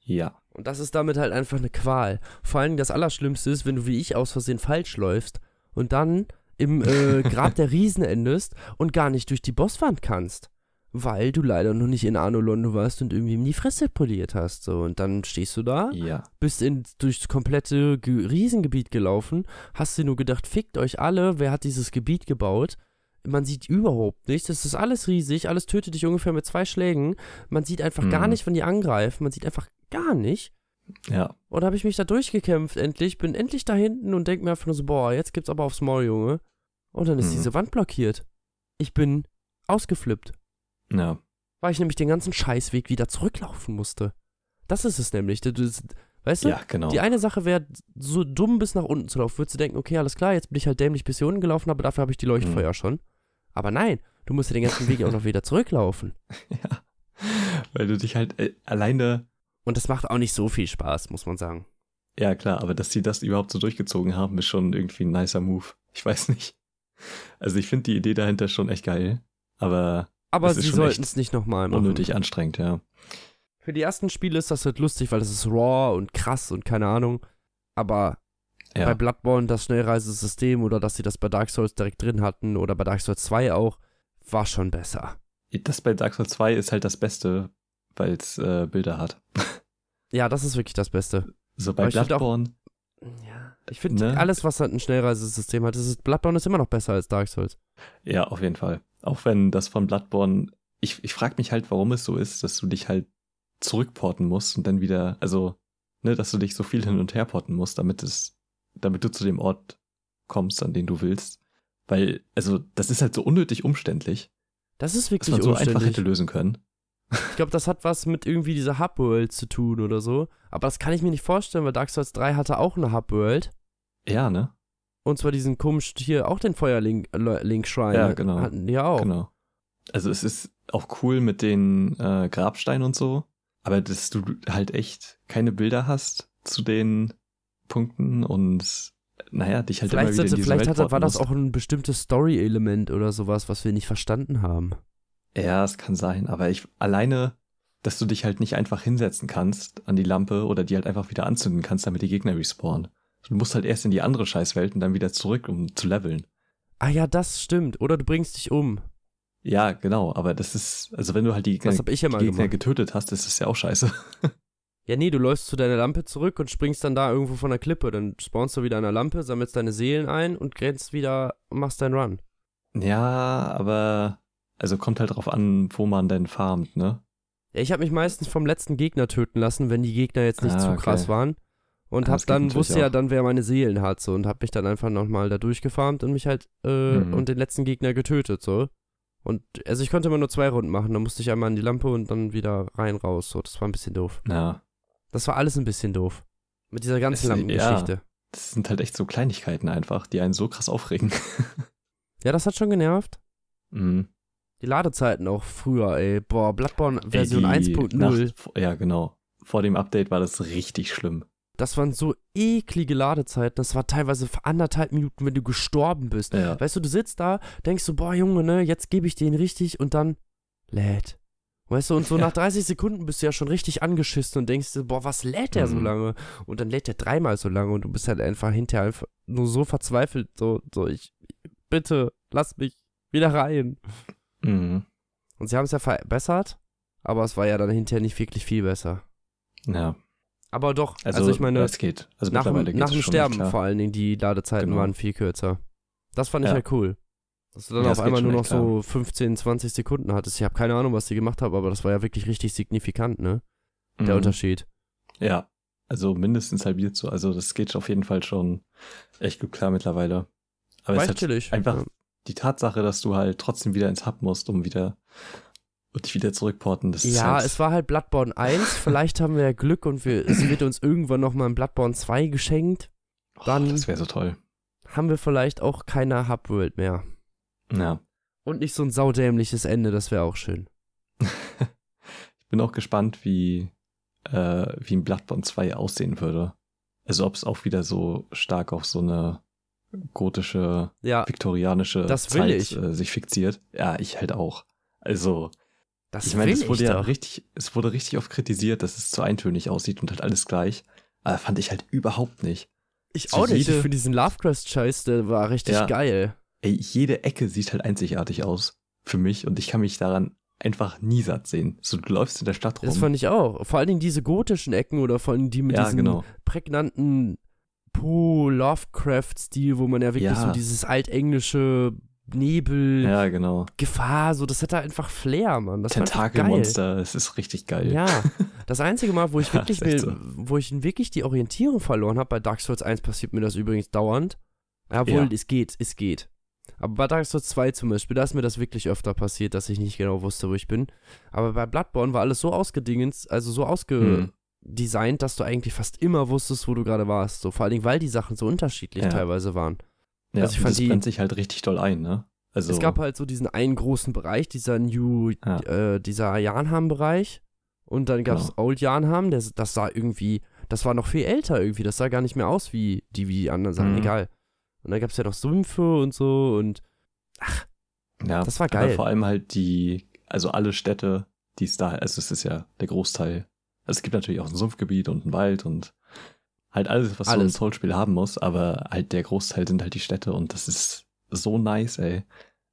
ja, Und das ist damit halt einfach eine Qual. Vor allem das Allerschlimmste ist, wenn du wie ich aus Versehen falsch läufst und dann im äh, Grab der Riesen endest und gar nicht durch die Bosswand kannst. Weil du leider noch nicht in Arno Londo warst und irgendwie in die Fresse poliert hast. So. Und dann stehst du da, ja, bist in, durchs komplette Ge Riesengebiet gelaufen, hast dir nur gedacht, fickt euch alle, wer hat dieses Gebiet gebaut? Man sieht überhaupt nichts, das ist alles riesig, alles tötet dich ungefähr mit zwei Schlägen. Man sieht einfach gar Mhm. nicht, wenn die angreifen, man sieht einfach gar nicht. ja, Und da habe ich mich da durchgekämpft, endlich, bin endlich da hinten und denke mir einfach nur so, boah, jetzt gibt's aber aufs Maul, Junge. Und dann ist Mhm. diese Wand blockiert. Ich bin ausgeflippt, ja, weil ich nämlich den ganzen Scheißweg wieder zurücklaufen musste. Das ist es nämlich. Du, du, weißt du, ja, genau. die eine Sache wäre, so dumm bis nach unten zu laufen. Würdest du denken, okay, alles klar, jetzt bin ich halt dämlich bis hier unten gelaufen, aber dafür habe ich die Leuchtfeuer Mhm. schon. Aber nein, du musst ja den ganzen Weg auch noch wieder zurücklaufen. ja. Weil du dich halt äh, alleine, Und das macht auch nicht so viel Spaß, muss man sagen. ja klar, aber dass sie das überhaupt so durchgezogen haben, ist schon irgendwie ein nicer Move. Ich weiß nicht. Also ich finde die Idee dahinter schon echt geil, aber Aber Das sie sollten es nicht nochmal machen. unnötig anstrengend, ja. Für die ersten Spiele ist das halt lustig, weil das ist raw und krass und keine Ahnung. Aber Ja, bei Bloodborne das Schnellreisesystem oder dass sie das bei Dark Souls direkt drin hatten oder bei Dark Souls 2 auch, war schon besser. das bei Dark Souls 2 ist halt das Beste, weil es äh, Bilder hat. Ja, das ist wirklich das Beste. So bei find auch- Bloodborne, Ja. Ich finde Ne? alles, was halt ein Schnellreisesystem hat, ist, Bloodborne ist immer noch besser als Dark Souls. Ja, auf jeden Fall. Auch wenn das von Bloodborne, ich, ich frage mich halt, warum es so ist, dass du dich halt zurückporten musst und dann wieder, also, ne, dass du dich so viel hin und her porten musst, damit es, damit du zu dem Ort kommst, an den du willst. Weil, also, das ist halt so unnötig umständlich, Das ist dass wirklich man so einfach umständlich. hätte lösen können. Ich glaube, das hat was mit irgendwie dieser Hub-World zu tun oder so. Aber das kann ich mir nicht vorstellen, weil Dark Souls 3 hatte auch eine Hub-World. Ja, ne? Und zwar diesen komischen, hier auch den Feuerlink-Shrine. Ja, genau. Hatten die auch. Genau. Also es ist auch cool mit den äh, Grabsteinen und so, aber dass du halt echt keine Bilder hast zu den Punkten und naja, dich halt Vielleicht, immer wieder sollte, in diese vielleicht Welt hat, war das auch ein bestimmtes Story-Element oder sowas, was wir nicht verstanden haben. Ja, es kann sein, aber ich alleine, dass du dich halt nicht einfach hinsetzen kannst an die Lampe oder die halt einfach wieder anzünden kannst, damit die Gegner respawnen. Du musst halt erst in die andere Scheißwelt und dann wieder zurück, um zu leveln. Ah ja, das stimmt. Oder du bringst dich um. Ja, genau, aber das ist, also wenn du halt die Gegner, ja die Gegner gemacht. getötet hast, ist das ja auch scheiße. Ja, nee, du läufst zu deiner Lampe zurück und springst dann da irgendwo von der Klippe. Dann spawnst du wieder an der Lampe, sammelst deine Seelen ein und grenzt wieder und machst deinen Run. Ja, aber also kommt halt drauf an, wo man denn farmt, ne? Ja, ich habe mich meistens vom letzten Gegner töten lassen, wenn die Gegner jetzt nicht Ah, zu okay. krass waren. Und hab dann, wusste ja dann, wer meine Seelen hat, so, und hab mich dann einfach nochmal da durchgefarmt und mich halt, äh, Mhm. und den letzten Gegner getötet, so. Und, also ich konnte immer nur zwei Runden machen, dann musste ich einmal an die Lampe und dann wieder rein, raus, so. Das war ein bisschen doof. Ja, Das war alles ein bisschen doof. Mit dieser ganzen Es- Lampengeschichte. das sind halt echt so Kleinigkeiten einfach, die einen so krass aufregen. Ja. das hat schon genervt. Mhm. Die Ladezeiten auch früher, ey. Boah, Bloodborne Version die 1.0. Nacht- Ja, genau. Vor dem Update war das richtig schlimm. Das waren so eklige Ladezeiten. Das war teilweise für anderthalb Minuten, wenn du gestorben bist. Ja, Weißt du, du sitzt da, denkst so, boah, Junge, ne, jetzt gebe ich den richtig und dann lädt. Weißt du, und so Ja. nach 30 Sekunden bist du ja schon richtig angeschissen und denkst dir, boah, was lädt der so Mhm. lange? Und dann lädt der dreimal so lange und du bist halt einfach hinterher einfach nur so verzweifelt, so, so, ich, bitte, lass mich wieder rein. Mhm. Und sie haben es ja verbessert, aber es war ja dann hinterher nicht wirklich viel besser. ja. Aber doch, Also, also, ich meine, es geht. Also nach, nach dem Sterben vor allen Dingen, die Ladezeiten Genau. waren viel kürzer. Das fand ich Ja. halt cool. Dass du dann Ja, auf es einmal nur noch klar. so 15, 20 Sekunden hattest. Ich habe keine Ahnung, was die gemacht haben, aber das war ja wirklich richtig signifikant, ne? Der Mhm. Unterschied. Ja, also mindestens halbiert so. Also das geht auf jeden Fall schon echt gut klar mittlerweile. Aber es War ist halt einfach Ja. Die Tatsache, dass du halt trotzdem wieder ins Hub musst, um wieder und dich wieder zurückporten, das ist Ja, halt, es war halt Bloodborne 1. Vielleicht haben wir ja Glück und wir, es wird uns irgendwann nochmal ein Bloodborne 2 geschenkt. oh, dann- das wäre so toll. Haben wir vielleicht auch keine Hub-World mehr. Ja. Und nicht so ein saudämliches Ende, das wäre auch schön. ich bin auch gespannt, wie, äh, wie ein Bloodborne 2 aussehen würde. Also ob es auch wieder so stark auf so eine gotische, Ja, viktorianische Zeit ich. Äh, sich fixiert. Ja, ich halt auch. Also, das ich meine, es wurde ja doch. richtig, es wurde richtig oft kritisiert, dass es zu eintönig aussieht und halt alles gleich. Aber fand ich halt überhaupt nicht. Ich so auch nicht. jede- Für diesen Lovecraft-Scheiß, der war richtig Ja. geil. Ey, jede Ecke sieht halt einzigartig aus für mich und ich kann mich daran einfach nie satt sehen. So, du läufst in der Stadt rum. Das fand ich auch. Vor allen Dingen diese gotischen Ecken oder vor Dingen die mit ja, diesem genau. prägnanten Po-Lovecraft-Stil, wo man ja wirklich Ja. so dieses altenglische Nebel, Ja, genau. Gefahr, so, das hätte einfach Flair, Mann. Das geil. Tentakelmonster, es ist richtig geil. Ja, das einzige Mal, wo ich Ja, wirklich, mir, wo ich wirklich die Orientierung verloren habe, bei Dark Souls 1 passiert mir das übrigens dauernd. Jawohl, Ja. es geht, es geht. Aber bei Dark Souls 2 zum Beispiel, da ist mir das wirklich öfter passiert, dass ich nicht genau wusste, wo ich bin. Aber bei Bloodborne war alles so ausgedingens, also so Hm. Ausgedesignt, dass du eigentlich fast immer wusstest, wo du gerade warst. So, vor allen Dingen, weil die Sachen so unterschiedlich Ja. teilweise waren. Ja, Also ich fand das die- brennt sich halt richtig doll ein, ne? Also, Es gab halt so diesen einen großen Bereich, dieser New, Ja. äh, dieser Janham-Bereich. Und dann gab es Genau. Old Janham, der, das sah irgendwie, das war noch viel älter irgendwie, das sah gar nicht mehr aus wie die, wie die anderen Sachen, Mhm. egal. Und dann gab es ja noch Sümpfe und so und ja, das war geil. vor allem halt die, also alle Städte, die es da, also es ist ja der Großteil. Also es gibt natürlich auch ein Sumpfgebiet und einen Wald und halt alles, was so Alles. ein Soul-Spiel haben muss, aber halt der Großteil sind halt die Städte und das ist so nice, ey.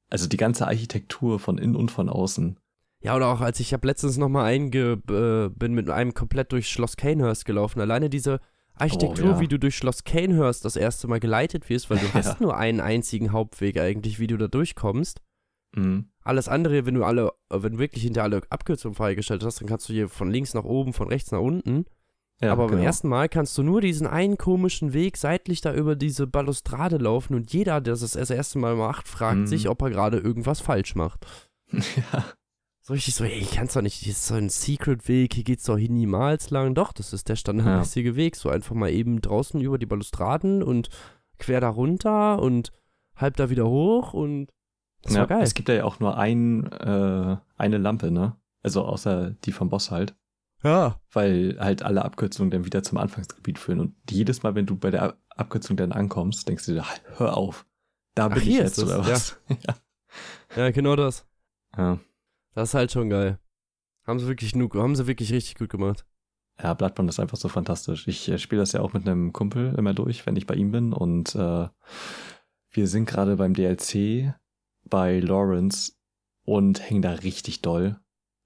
Also die ganze Architektur von innen und von außen. ja, oder auch als ich habe letztens nochmal einge, äh, bin mit einem komplett durch Schloss Canehurst gelaufen, alleine diese Architektur, Oh, ja. wie du durch Schloss Canehurst das erste Mal geleitet wirst, weil du Ja. hast nur einen einzigen Hauptweg eigentlich, wie du da durchkommst. Mhm. Alles andere, wenn du alle, äh, wenn du wirklich hinter alle Abkürzungen freigestellt hast, dann kannst du hier von links nach oben, von rechts nach unten. Ja, Aber beim genau. ersten Mal kannst du nur diesen einen komischen Weg seitlich da über diese Balustrade laufen und jeder, der das das erste Mal macht, fragt Mhm. sich, ob er gerade irgendwas falsch macht. ja. So richtig so, ey, ich kann's doch nicht, hier ist so ein Secret-Weg, hier geht's doch hier niemals lang. Doch, das ist der standardmäßige Weg, so einfach mal eben draußen über die Balustraden und quer da runter und halb da wieder hoch und das ja, war geil. Es gibt ja auch nur ein, äh, eine Lampe, ne? Also außer die vom Boss halt. Ja. Weil halt alle Abkürzungen dann wieder zum Anfangsgebiet führen. Und jedes Mal, wenn du bei der Ab- Abkürzung dann ankommst, denkst du dir, hör auf. Da Ach, bin ich hier jetzt oder was? Ja. Ja, genau das. ja. Das ist halt schon geil. Haben sie wirklich, nu- haben sie wirklich richtig gut gemacht. Ja, Bloodborne ist einfach so fantastisch. Ich äh, spiele das ja auch mit einem Kumpel immer durch, wenn ich bei ihm bin. Und äh, wir sind gerade beim DLC bei Lawrence und hängen da richtig doll.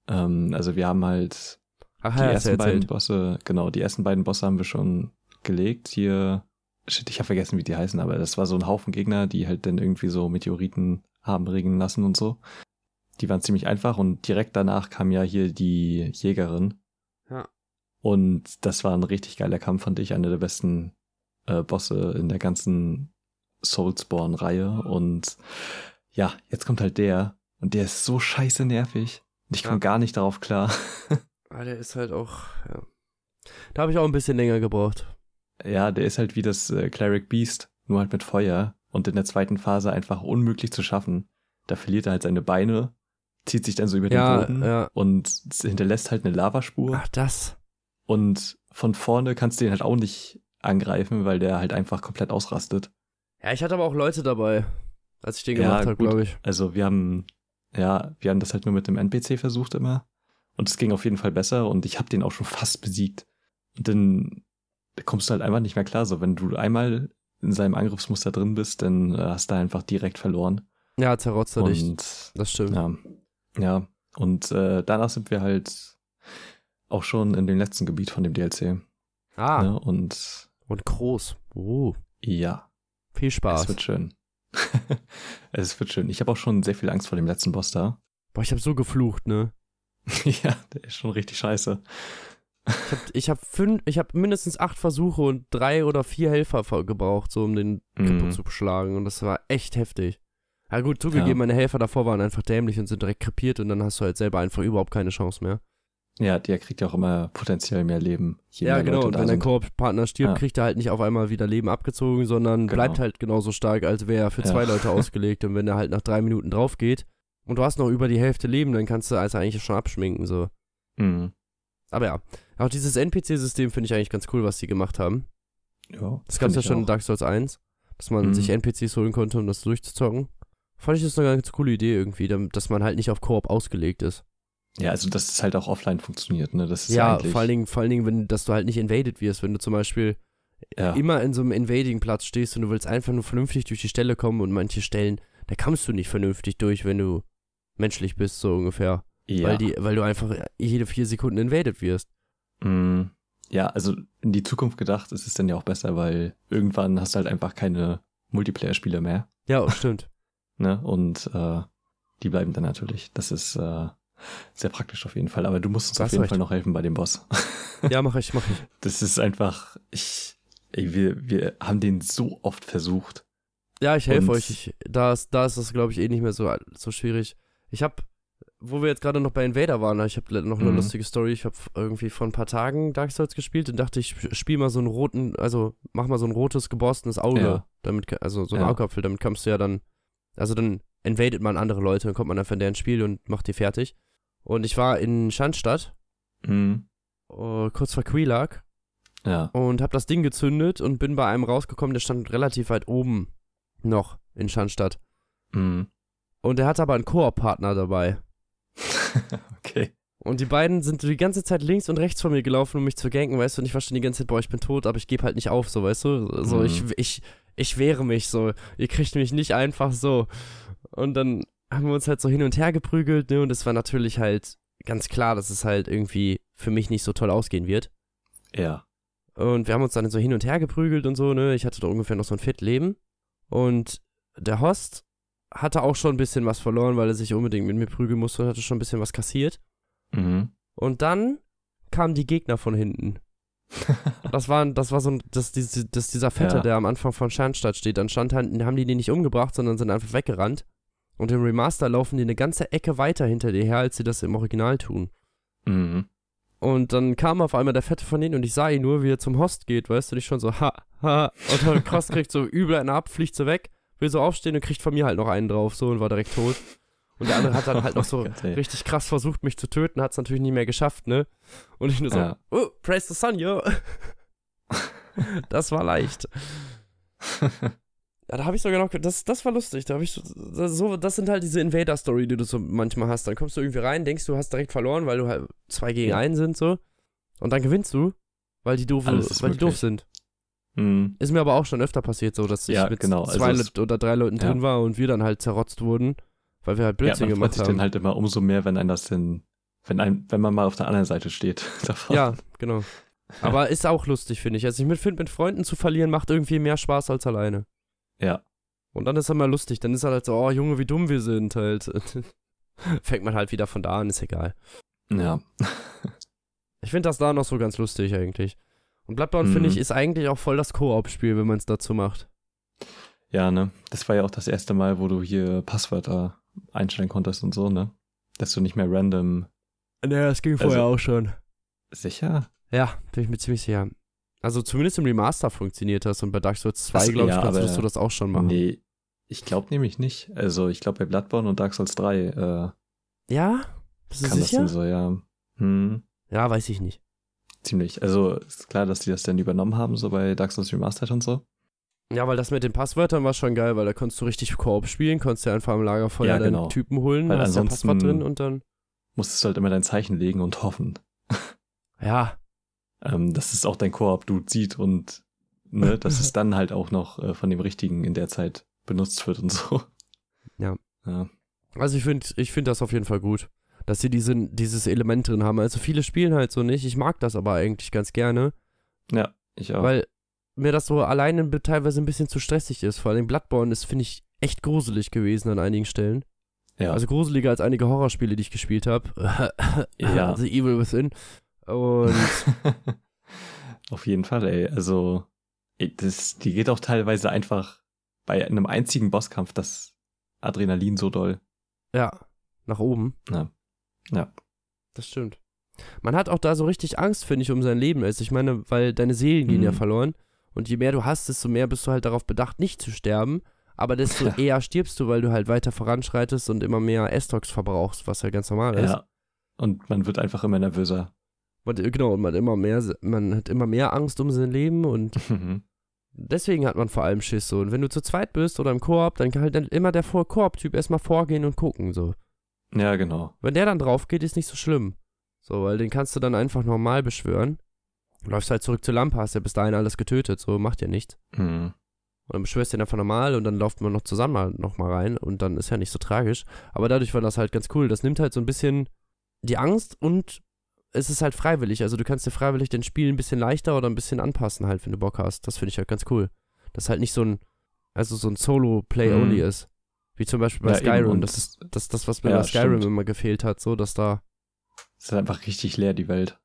Ähm, also wir haben halt Ach die ja, ersten beiden erzählt. Bosse, genau, die ersten beiden Bosse haben wir schon gelegt. Hier, shit, ich habe vergessen, wie die heißen, aber das war so ein Haufen Gegner, die halt dann irgendwie so Meteoriten haben regnen lassen und so. Die waren ziemlich einfach und direkt danach kam ja hier die Jägerin. Ja. Und das war ein richtig geiler Kampf, fand ich. Einer der besten äh, Bosse in der ganzen Soulsborne-Reihe. Und ja, jetzt kommt halt der. Und der ist so scheiße nervig. Und ich komme Ja. gar nicht darauf klar. Ah, der ist halt auch, ja. Da habe ich auch ein bisschen länger gebraucht. Ja, der ist halt wie das äh, Cleric Beast, nur halt mit Feuer. Und in der zweiten Phase einfach unmöglich zu schaffen. Da verliert er halt seine Beine, zieht sich dann so über Ja, den Boden ja. und hinterlässt halt eine Lavaspur. Ach, das. Und von vorne kannst du den halt auch nicht angreifen, weil der halt einfach komplett ausrastet. Ja, ich hatte aber auch Leute dabei, als ich den Ja, gemacht habe, glaube ich. Also wir haben, ja, wir haben das halt nur mit dem NPC versucht immer. Und es ging auf jeden Fall besser und ich habe den auch schon fast besiegt. Und dann kommst du halt einfach nicht mehr klar. So, wenn du einmal in seinem Angriffsmuster drin bist, dann äh, hast du einfach direkt verloren. Ja, zerrotzt er dich. Das stimmt. ja, ja. Und äh, danach sind wir halt auch schon in dem letzten Gebiet von dem DLC. ah, Ne? Und und groß. Oh, ja, viel Spaß. es wird schön. es wird schön. Ich habe auch schon sehr viel Angst vor dem letzten Boss da. Boah, ich habe so geflucht, ne? ja, der ist schon richtig scheiße. Ich habe ich hab fünf, ich habe mindestens acht Versuche und drei oder vier Helfer gebraucht, so um den Mhm. kaputt zu schlagen. Und das war echt heftig. Ja gut, zugegeben, Ja. meine Helfer davor waren einfach dämlich und sind direkt krepiert und dann hast du halt selber einfach überhaupt keine Chance mehr. Ja, der kriegt ja auch immer potenziell mehr Leben. Je ja, mehr genau. Leute Und wenn dein sind. Koop-Partner stirbt, Ja. kriegt er halt nicht auf einmal wieder Leben abgezogen, sondern Genau. bleibt halt genauso stark, als wäre er für Ja. zwei Leute ausgelegt. Und wenn er halt nach drei Minuten drauf geht und du hast noch über die Hälfte Leben, dann kannst du also eigentlich schon abschminken, so. Mhm. Aber ja, auch dieses NPC-System finde ich eigentlich ganz cool, was die gemacht haben. Ja, Das gab es ja schon in auch. Dark Souls 1, dass man Mhm. sich NPCs holen konnte, um das durchzuzocken. Fand ich das eine ganz coole Idee irgendwie, dass man halt nicht auf Koop ausgelegt ist. Ja, also dass es halt auch offline funktioniert, ne? Das ist ja, vor allen Dingen, vor allen Dingen, wenn, dass du halt nicht invaded wirst, wenn du zum Beispiel ja. immer in so einem Invading-Platz stehst und du willst einfach nur vernünftig durch die Stelle kommen und manche Stellen, da kommst du nicht vernünftig durch, wenn du menschlich bist, so ungefähr. ja. Weil, die, weil du einfach jede vier Sekunden invaded wirst. Mm, Ja, also in die Zukunft gedacht ist es dann ja auch besser, weil irgendwann hast du halt einfach keine Multiplayer-Spiele mehr. Ja, stimmt. Ne? Und äh, die bleiben dann natürlich. Das ist äh, sehr praktisch auf jeden Fall. Aber du musst uns auf jeden recht. Fall noch helfen bei dem Boss. Ja, mach ich, mach ich. Das ist einfach, ich, ey, wir, wir haben den so oft versucht. Ja, ich helfe Und- euch. Ich, da, ist, da ist das, glaube ich, eh nicht mehr so, so schwierig. Ich habe, wo wir jetzt gerade noch bei Invader waren, ich habe noch eine Mhm. lustige Story. Ich habe irgendwie vor ein paar Tagen Dark Souls gespielt und dachte, ich spiele mal so einen roten, also mach mal so ein rotes geborstenes Auge. Ja. Damit, also so ein Ja. Augapfel, damit kannst du ja dann, also dann invadet man andere Leute, dann kommt man einfach in deren Spiel und macht die fertig. Und ich war in Schandstadt, Mhm. äh, kurz vor Quelaag, Ja. und habe das Ding gezündet und bin bei einem rausgekommen, der stand relativ weit oben noch in Schandstadt. Mhm. Und er hatte aber einen Koop-Partner dabei. okay. Und die beiden sind die ganze Zeit links und rechts von mir gelaufen, um mich zu ganken, weißt du? Und ich war schon die ganze Zeit, boah, ich bin tot, aber ich gebe halt nicht auf, so, weißt du? So, Mhm. ich, ich, ich wehre mich so. Ihr kriegt mich nicht einfach so. Und dann haben wir uns halt so hin und her geprügelt, ne? Und es war natürlich halt ganz klar, dass es halt irgendwie für mich nicht so toll ausgehen wird. Ja. Und wir haben uns dann so hin und her geprügelt und so, ne? Ich hatte da ungefähr noch so ein fit Leben. Und der Host hatte auch schon ein bisschen was verloren, weil er sich unbedingt mit mir prügeln musste und hatte schon ein bisschen was kassiert. Mhm. Und dann kamen die Gegner von hinten. Das war, das war so ein, das, das, das dieser Fette, Ja. der am Anfang von Schernstadt steht. Halt, haben die den nicht umgebracht, sondern sind einfach weggerannt. Und im Remaster laufen die eine ganze Ecke weiter hinter dir her, als sie das im Original tun. Mhm. Und dann kam auf einmal der Fette von denen und ich sah ihn nur, wie er zum Host geht, weißt du, nicht schon so, ha, ha. Und dann Cross kriegt so übel einen ab, fliegt so weg, will so aufstehen und kriegt von mir halt noch einen drauf, so und war direkt tot. Und der andere hat dann halt noch so Gott, richtig krass versucht, mich zu töten, hat es natürlich nie mehr geschafft, ne? Und ich nur so, Ja. oh, praise the sun, yo. das war leicht. Ja, da habe ich sogar noch, das, das war lustig, da habe ich so, das, so, das sind halt diese Invader-Story, die du so manchmal hast. Dann kommst du irgendwie rein, denkst du hast direkt verloren, weil du halt zwei gegen Ja. einen sind, so. Und dann gewinnst du, weil die doof, weil die doof sind. Mhm. Ist mir aber auch schon öfter passiert, so, dass ich Ja, mit genau, also zwei es- Le- oder drei Leuten ja. drin war und wir dann halt zerrotzt wurden, weil wir halt Ja, Blödsinn man freut gemacht sich haben. dann halt immer umso mehr, wenn ein das denn, wenn ein, wenn man mal auf der anderen Seite steht. davon. Ja, genau. Aber ist auch lustig, finde ich. Also ich finde, mit Freunden zu verlieren macht irgendwie mehr Spaß als alleine. Ja. Und dann ist er mal lustig. Dann ist er halt so, oh Junge, wie dumm wir sind halt. Fängt man halt wieder von da an, ist egal. Ja. Ich finde das da noch so ganz lustig eigentlich. Und Bloodborne, finde Mhm. ich, ist eigentlich auch voll das Koop-Spiel, wenn man es dazu macht. Ja, ne? Das war ja auch das erste Mal, wo du hier Passwörter einstellen konntest und so, ne? Dass du nicht mehr random. Naja, das ging vorher auch schon. Sicher? Ja, bin ich mir ziemlich sicher. Also zumindest im Remaster funktioniert das und bei Dark Souls 2, Ach so, glaube ich, ja, kannst du das auch schon machen. Nee. Ich glaube nämlich nicht. Also ich glaube bei Bloodborne und Dark Souls 3 äh, Ja? Bist du kann das sicher? dann so, ja. Hm, Ja, weiß ich nicht. ziemlich. Also ist klar, dass die das dann übernommen haben, so bei Dark Souls Remastered und so. Ja, weil das mit den Passwörtern war schon geil, weil da konntest du richtig Koop spielen, konntest dir einfach am Lagerfeuer Ja, deinen genau. Typen holen, Weil hast ansonsten- Passwort drin und dann. Musstest du halt immer dein Zeichen legen und hoffen, Ja, ähm, dass es auch dein Koop-Dude sieht und ne, dass es dann halt auch noch äh, von dem Richtigen in der Zeit benutzt wird und so. Ja. Ja. also ich finde ich find das auf jeden Fall gut, dass sie diesen, dieses Element drin haben. Also viele spielen halt so nicht, ich mag das aber eigentlich ganz gerne, Ja, ich auch. weil mir das so alleine teilweise ein bisschen zu stressig ist. Vor allem Bloodborne ist, finde ich, echt gruselig gewesen an einigen Stellen. ja. Also gruseliger als einige Horrorspiele, die ich gespielt habe. Ja. The Evil Within. Und Auf jeden Fall, ey. Also, das, die geht auch teilweise einfach bei einem einzigen Bosskampf das Adrenalin so doll. ja, nach oben. Ja. Ja. Das stimmt. Man hat auch da so richtig Angst, finde ich, um sein Leben. Also ich meine, weil deine Seelen gehen ja Mhm. verloren. Und je mehr du hast, desto mehr bist du halt darauf bedacht, nicht zu sterben. Aber desto Ja. eher stirbst du, weil du halt weiter voranschreitest und immer mehr Estox verbrauchst, was ja ganz normal ist. Ja. Und man wird einfach immer nervöser. Und, äh, genau, und man, hat immer mehr, man hat immer mehr Angst um sein Leben und deswegen hat man vor allem Schiss so. Und wenn du zu zweit bist oder im Koop, dann kann halt dann immer der Koop-Typ erstmal vorgehen und gucken so. ja, genau. Wenn der dann drauf geht, ist nicht so schlimm. So, weil den kannst du dann einfach normal beschwören. Läufst halt zurück zur Lampe, hast ja bis dahin alles getötet, so macht ja nichts. Mhm. Und dann beschwörst du den einfach normal und dann lauft man noch zusammen mal, noch mal rein und dann ist ja nicht so tragisch. Aber dadurch war das halt ganz cool. Das nimmt halt so ein bisschen die Angst und es ist halt freiwillig. Also du kannst dir freiwillig den Spiel ein bisschen leichter oder ein bisschen anpassen halt, wenn du Bock hast. Das finde ich halt ganz cool. Das halt nicht so ein, also so ein Solo-Play-Only Mhm. ist. Wie zum Beispiel bei Ja, Skyrim. Das ist das, das, was mir Ja, bei Skyrim stimmt. immer gefehlt hat, so dass da Es ist einfach richtig leer, die Welt.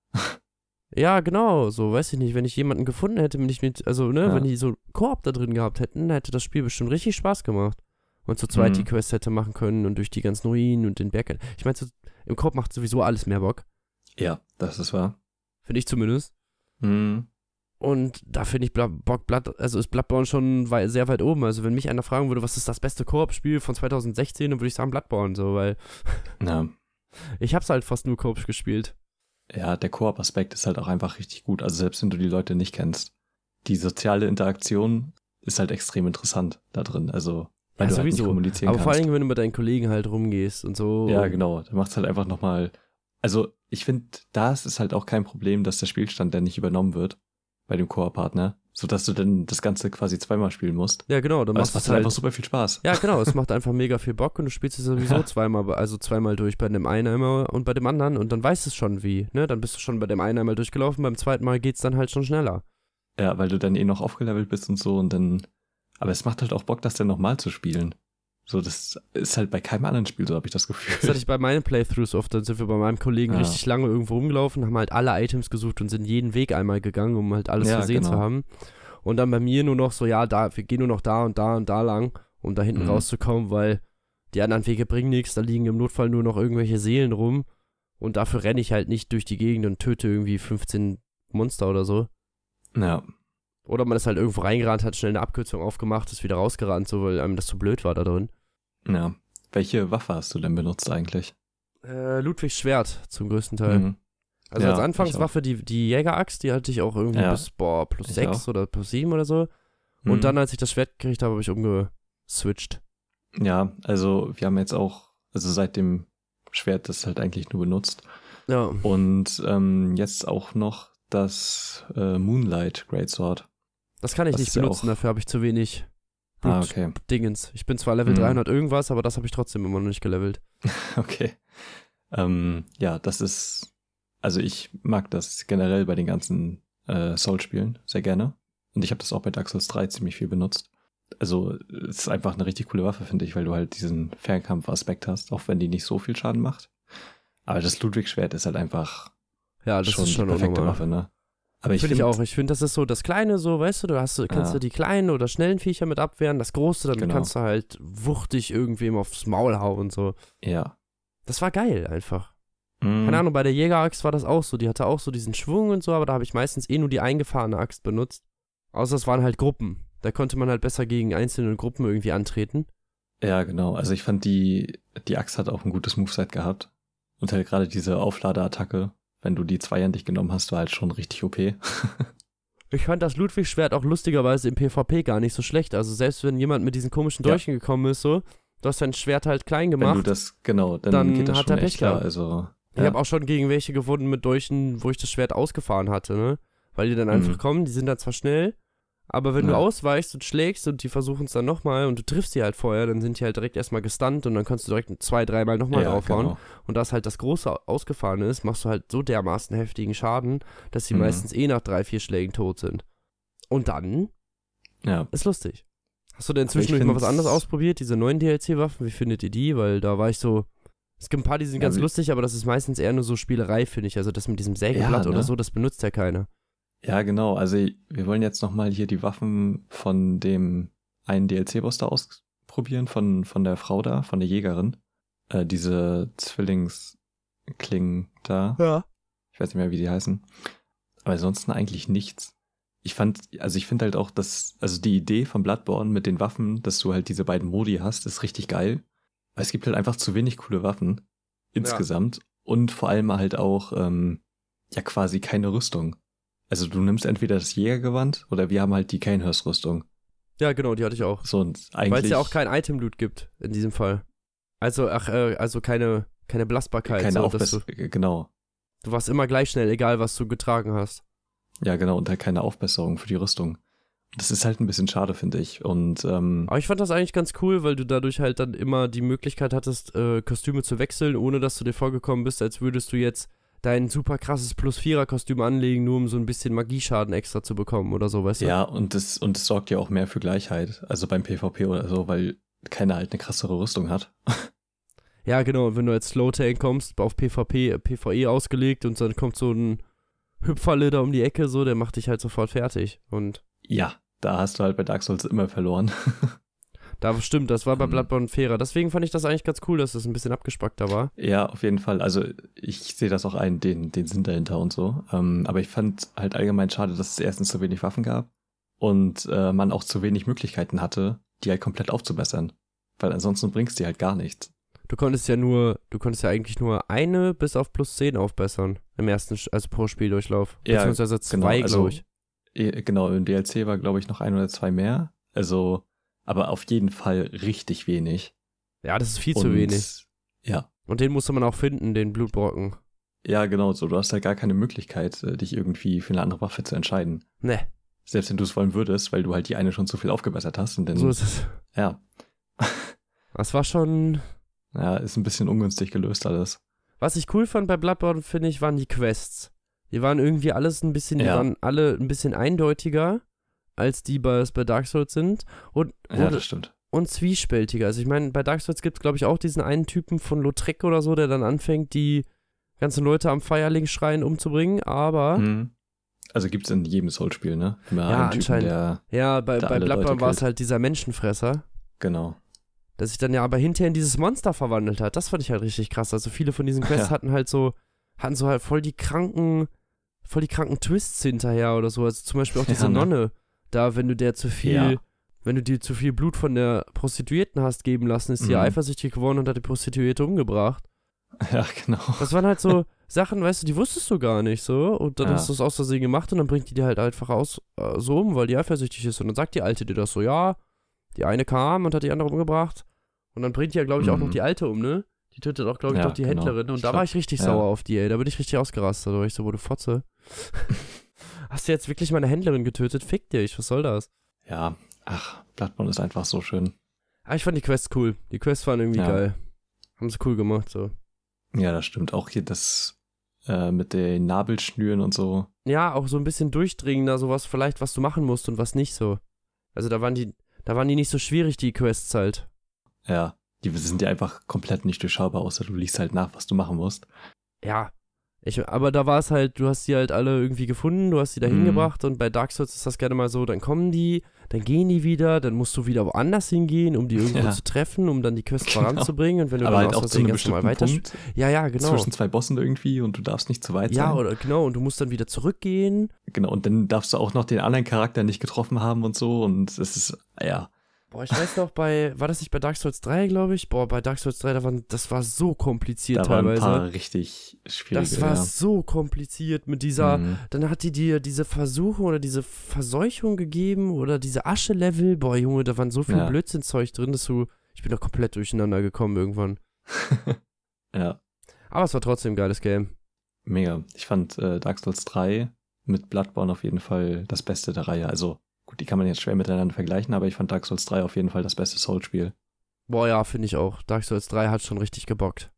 Ja, genau, so, weiß ich nicht, wenn ich jemanden gefunden hätte, wenn ich mit, also, ne, Ja. wenn die so Koop da drin gehabt hätten, hätte das Spiel bestimmt richtig Spaß gemacht. Und zu zweit Mhm. die Quest hätte machen können und durch die ganzen Ruinen und den Berg. Ich meine, so, im Koop macht sowieso alles mehr Bock. Ja, das ist wahr. Finde ich zumindest. Mhm. Und da finde ich Bock, Blood, also ist Bloodborne schon sehr weit oben. Also, wenn mich einer fragen würde, was ist das beste Koop-Spiel von 2016, dann würde ich sagen Bloodborne, so, weil Ja. ich hab's halt fast nur Koop gespielt. ja, der Koop-Aspekt ist halt auch einfach richtig gut. Also selbst wenn du die Leute nicht kennst. Die soziale Interaktion ist halt extrem interessant da drin. Also, weil Ja, du halt sowieso. nicht kommunizieren Aber kannst. vor allen Dingen, wenn du mit deinen Kollegen halt rumgehst und so. Ja, genau. Da macht es halt einfach nochmal. Also, ich finde, da ist es halt auch kein Problem, dass der Spielstand dann nicht übernommen wird bei dem Koop-Partner, sodass du dann das Ganze quasi zweimal spielen musst. Ja, genau, dann es machst macht halt halt einfach super viel Spaß. Ja, genau, es macht einfach mega viel Bock und du spielst es sowieso Ja. zweimal, also zweimal durch, bei dem einen einmal und bei dem anderen und dann weißt du es schon wie, ne? Dann bist du schon bei dem einen einmal durchgelaufen, beim zweiten Mal geht's dann halt schon schneller. Ja, weil du dann eh noch aufgelevelt bist und so und dann. Aber es macht halt auch Bock, das dann nochmal zu spielen. So, das ist halt bei keinem anderen Spiel so, habe ich das Gefühl. Das hatte ich bei meinen Playthroughs oft. Dann sind wir bei meinem Kollegen Ja. richtig lange irgendwo rumgelaufen, haben halt alle Items gesucht und sind jeden Weg einmal gegangen, um halt alles Ja, gesehen zu genau. haben. Und dann bei mir nur noch so, ja, da, wir gehen nur noch da und da und da lang, um da hinten Mhm. rauszukommen, weil die anderen Wege bringen nichts, da liegen im Notfall nur noch irgendwelche Seelen rum. Und dafür renne ich halt nicht durch die Gegend und töte irgendwie 15 Monster oder so. Ja. Oder man ist halt irgendwo reingerannt, hat schnell eine Abkürzung aufgemacht, ist wieder rausgerannt, so weil einem das zu blöd war da drin. Ja. Welche Waffe hast du denn benutzt eigentlich? Äh, Ludwigs Schwert zum größten Teil. Mhm. Also Ja, als Anfangswaffe die, die Jägeraxt, die hatte ich auch irgendwie Ja. bis boah, plus Ich 6 auch. oder plus 7 oder so. Und Mhm. dann, als ich das Schwert gekriegt habe, habe ich umgeswitcht. Ja, also wir haben jetzt auch, also seit dem Schwert das halt eigentlich nur benutzt. Ja. Und ähm, jetzt auch noch das äh, Moonlight Greatsword. Das kann ich Das nicht ja benutzen, dafür habe ich zu wenig Ah, Blut- okay. Dingens. Ich bin zwar Level Mhm. 300 irgendwas, aber das habe ich trotzdem immer noch nicht gelevelt. Okay. Ähm, ja, das ist, also ich mag das generell bei den ganzen äh, Soul-Spielen sehr gerne. Und ich habe das auch bei Dark Souls 3 ziemlich viel benutzt. Also es ist einfach eine richtig coole Waffe, finde ich, weil du halt diesen Fernkampf-Aspekt hast, auch wenn die nicht so viel Schaden macht. Aber das Ludwig-Schwert ist halt einfach Ja, das schon, ist schon die perfekte. Waffe, ne? Aber ich Finde ich finde auch. Ich finde, das ist so das Kleine, so, weißt du, du hast, kannst Ja. du die kleinen oder schnellen Viecher mit abwehren. Das Große, dann Genau. kannst du halt wuchtig irgendwem aufs Maul hauen, so. Ja. Das war geil einfach. Mhm. Keine Ahnung, bei der Jägeraxt war das auch so. Die hatte auch so diesen Schwung und so, aber da habe ich meistens eh nur die eingefahrene Axt benutzt. Außer es waren halt Gruppen. Da konnte man halt besser gegen einzelne Gruppen irgendwie antreten. Ja, genau. Also ich fand die, die Axt hat auch ein gutes Moveset gehabt. Und halt gerade diese Aufladeattacke, wenn du die zweihändig genommen hast, war halt schon richtig OP. Ich fand das Ludwig-Schwert auch lustigerweise im PvP gar nicht so schlecht. Also selbst wenn jemand mit diesen komischen Ja. Dolchen gekommen ist, so, du hast dein Schwert halt klein Wenn du gemacht. das, genau, dann, dann geht das hat schon er echt Pech klar. Also, Ich ja. habe auch schon gegen welche gewonnen mit Dolchen, wo ich das Schwert ausgefahren hatte, ne? Weil die dann einfach Mhm. kommen, die sind dann zwar schnell, aber wenn du Ja. ausweichst und schlägst und die versuchen es dann nochmal und du triffst die halt vorher, dann sind die halt direkt erstmal gestunt und dann kannst du direkt zwei, dreimal nochmal ja, draufhauen. genau. Und da es halt das Große ausgefahren ist, machst du halt so dermaßen heftigen Schaden, dass sie Mhm. meistens eh nach drei, vier Schlägen tot sind. Und dann Ja. ist lustig. Hast du denn zwischendurch mal was anderes ausprobiert, diese neuen DLC-Waffen? Wie findet ihr die? Weil da war ich so. Es gibt ein paar, die sind ganz lustig, aber das ist meistens eher nur so Spielerei, finde ich. Also das mit diesem Sägeblatt Ja, oder ne? so, das benutzt ja keiner. Ja, genau. Also wir wollen jetzt nochmal hier die Waffen von dem einen DLC-Boss da ausprobieren, von, von der Frau da, von der Jägerin. Äh, diese Zwillingsklingen da. Ja. Ich weiß nicht mehr, wie die heißen. Aber ansonsten eigentlich nichts. Ich fand, also ich finde halt auch, dass, also die Idee von Bloodborne mit den Waffen, dass du halt diese beiden Modi hast, ist richtig geil. Aber es gibt halt einfach zu wenig coole Waffen. Insgesamt. Und vor allem halt auch, ähm, ja quasi keine Rüstung. Also du nimmst entweder das Jägergewand oder wir haben halt die Kanehurst-Rüstung. Ja, genau, die hatte ich auch. So und Weil es ja auch kein Item-Loot gibt, in diesem Fall. Also, ach, äh, also keine, keine Belastbarkeit. keine so, dass Aufbesserung. du, Genau. du warst immer gleich schnell, egal was du getragen hast. Ja, genau. Und halt keine Aufbesserung für die Rüstung. Das ist halt ein bisschen schade, finde ich. Und ähm, Aber ich fand das eigentlich ganz cool, weil du dadurch halt dann immer die Möglichkeit hattest, äh, Kostüme zu wechseln, ohne dass du dir vorgekommen bist, als würdest du jetzt dein super krasses Plus-4er-Kostüm anlegen, nur um so ein bisschen Magieschaden extra zu bekommen oder so, weißt du? Ja, und das, und das sorgt ja auch mehr für Gleichheit. Also beim PvP oder so, weil keiner halt eine krassere Rüstung hat. Ja, genau. Und wenn du als Slow-Tank kommst, auf PvP, äh, PvE ausgelegt und dann kommt so ein Hüpferle da um die Ecke, so, der macht dich halt sofort fertig. Und Ja, da hast du halt bei Dark Souls immer verloren. da stimmt, das war bei Mhm. Bloodborne fairer. Deswegen fand ich das eigentlich ganz cool, dass das ein bisschen abgespackter war. ja, auf jeden Fall. Also ich sehe das auch ein, den, den Sinn dahinter und so. Ähm, aber ich fand halt allgemein schade, dass es erstens zu wenig Waffen gab und äh, man auch zu wenig Möglichkeiten hatte, die halt komplett aufzubessern. Weil ansonsten bringst die halt gar nichts. Du konntest ja nur, du konntest ja eigentlich nur eine bis auf plus 10 aufbessern. Im ersten, also pro Spieldurchlauf. Ja, Beziehungsweise zwei, genau, also- glaube ich. Eh, Genau, im DLC war, glaube ich, noch ein oder zwei mehr. Also, aber auf jeden Fall richtig wenig. Ja, das ist viel zu Und- wenig. Ja, Und den musste man auch finden, den Blutbrocken. ja, genau so. Du hast halt gar keine Möglichkeit, äh, dich irgendwie für eine andere Waffe zu entscheiden. Ne, Selbst wenn du es wollen würdest, weil du halt die eine schon zu viel aufgebessert hast. Und dann, so ist es. ja, Das war schon. ja, ist ein bisschen ungünstig gelöst alles. Was ich cool fand bei Bloodborne, finde ich, waren die Quests. Die waren irgendwie alles ein bisschen, die Ja. waren alle ein bisschen eindeutiger, als die bei, bei Dark Souls sind. Und, Ja, und, das stimmt. und zwiespältiger. Also ich meine, bei Dark Souls gibt es, glaube ich, auch diesen einen Typen von Lautrec oder so, der dann anfängt, die ganzen Leute am Feierling-Schrein umzubringen, aber Mhm. Also gibt es in jedem Soul-Spiel, ne? Immer Ja, Typen, anscheinend. der, ja, bei, bei Bloodborne war es halt dieser Menschenfresser, genau. der sich dann ja aber hinterher in dieses Monster verwandelt hat. Das fand ich halt richtig krass. Also viele von diesen Quests Ja. hatten halt so, hatten so halt voll die kranken, voll die kranken Twists hinterher oder so. Also zum Beispiel auch diese Ja, ne? Nonne, da, wenn du der zu viel, Ja. wenn du dir zu viel Blut von der Prostituierten hast geben lassen, ist die Mhm. eifersüchtig geworden und hat die Prostituierte umgebracht. Ja, genau. Das waren halt so Sachen, weißt du, die wusstest du gar nicht so. Und dann Ja. hast du es aus Versehen gemacht und dann bringt die dir halt einfach aus, äh, so um, weil die eifersüchtig ist. Und dann sagt die Alte dir das so, ja, die eine kam und hat die andere umgebracht. Und dann bringt die ja, glaube ich, auch noch Mhm. die Alte um, ne? Die tötet auch, glaube ich, Ja, doch die genau. Händlerin. Und Ich da glaub- war ich richtig ja. sauer auf die, ey. Da bin ich richtig ausgerastet. Da war ich so, wo du Fotze. Hast du jetzt wirklich meine Händlerin getötet? Fick dich, was soll das? Ja, ach, Bloodborne ist einfach so schön. Aber ich fand die Quests cool. Die Quests waren irgendwie Ja. geil. Haben sie cool gemacht, so. Ja, das stimmt. Auch hier das äh, mit den Nabelschnüren und so. ja, auch so ein bisschen durchdringender, sowas vielleicht, was du machen musst und was nicht so. Also da waren die, da waren die nicht so schwierig, die Quests halt. Ja, die sind ja einfach komplett nicht durchschaubar, außer du liest halt nach, was du machen musst. Ja. Ich, aber da war es halt, du hast die halt alle irgendwie gefunden, du hast die da Mhm. hingebracht und bei Dark Souls ist das gerne mal so, dann kommen die, dann gehen die wieder, dann musst du wieder woanders hingehen, um die irgendwo Ja. zu treffen, um dann die Quest Genau. voranzubringen und wenn du Aber dann halt auch zu einem bestimmten weiter. Punkt Ja, ja, genau. zwischen zwei Bossen irgendwie und du darfst nicht zu weit Ja, sein. oder genau, und du musst dann wieder zurückgehen. Genau, und dann darfst du auch noch den anderen Charakter nicht getroffen haben und so und es ist, ja, Boah, ich weiß noch, bei, war das nicht bei Dark Souls 3, glaube ich? Boah, bei Dark Souls 3, da waren, das war so kompliziert da waren ein teilweise. paar richtig schwierige. Das war ja. so kompliziert mit dieser, Mhm. dann hat die dir diese Versuche oder diese Verseuchung gegeben oder diese Asche-Level. Boah, Junge, da waren so viel Ja. Blödsinnzeug drin, dass du, ich bin da komplett durcheinander gekommen irgendwann. ja, Aber es war trotzdem ein geiles Game. mega. Ich fand äh, Dark Souls 3 mit Bloodborne auf jeden Fall das Beste der Reihe. Also, gut, die kann man jetzt schwer miteinander vergleichen, aber ich fand Dark Souls 3 auf jeden Fall das beste Soul-Spiel. Boah, ja, finde ich auch. Dark Souls 3 hat schon richtig gebockt.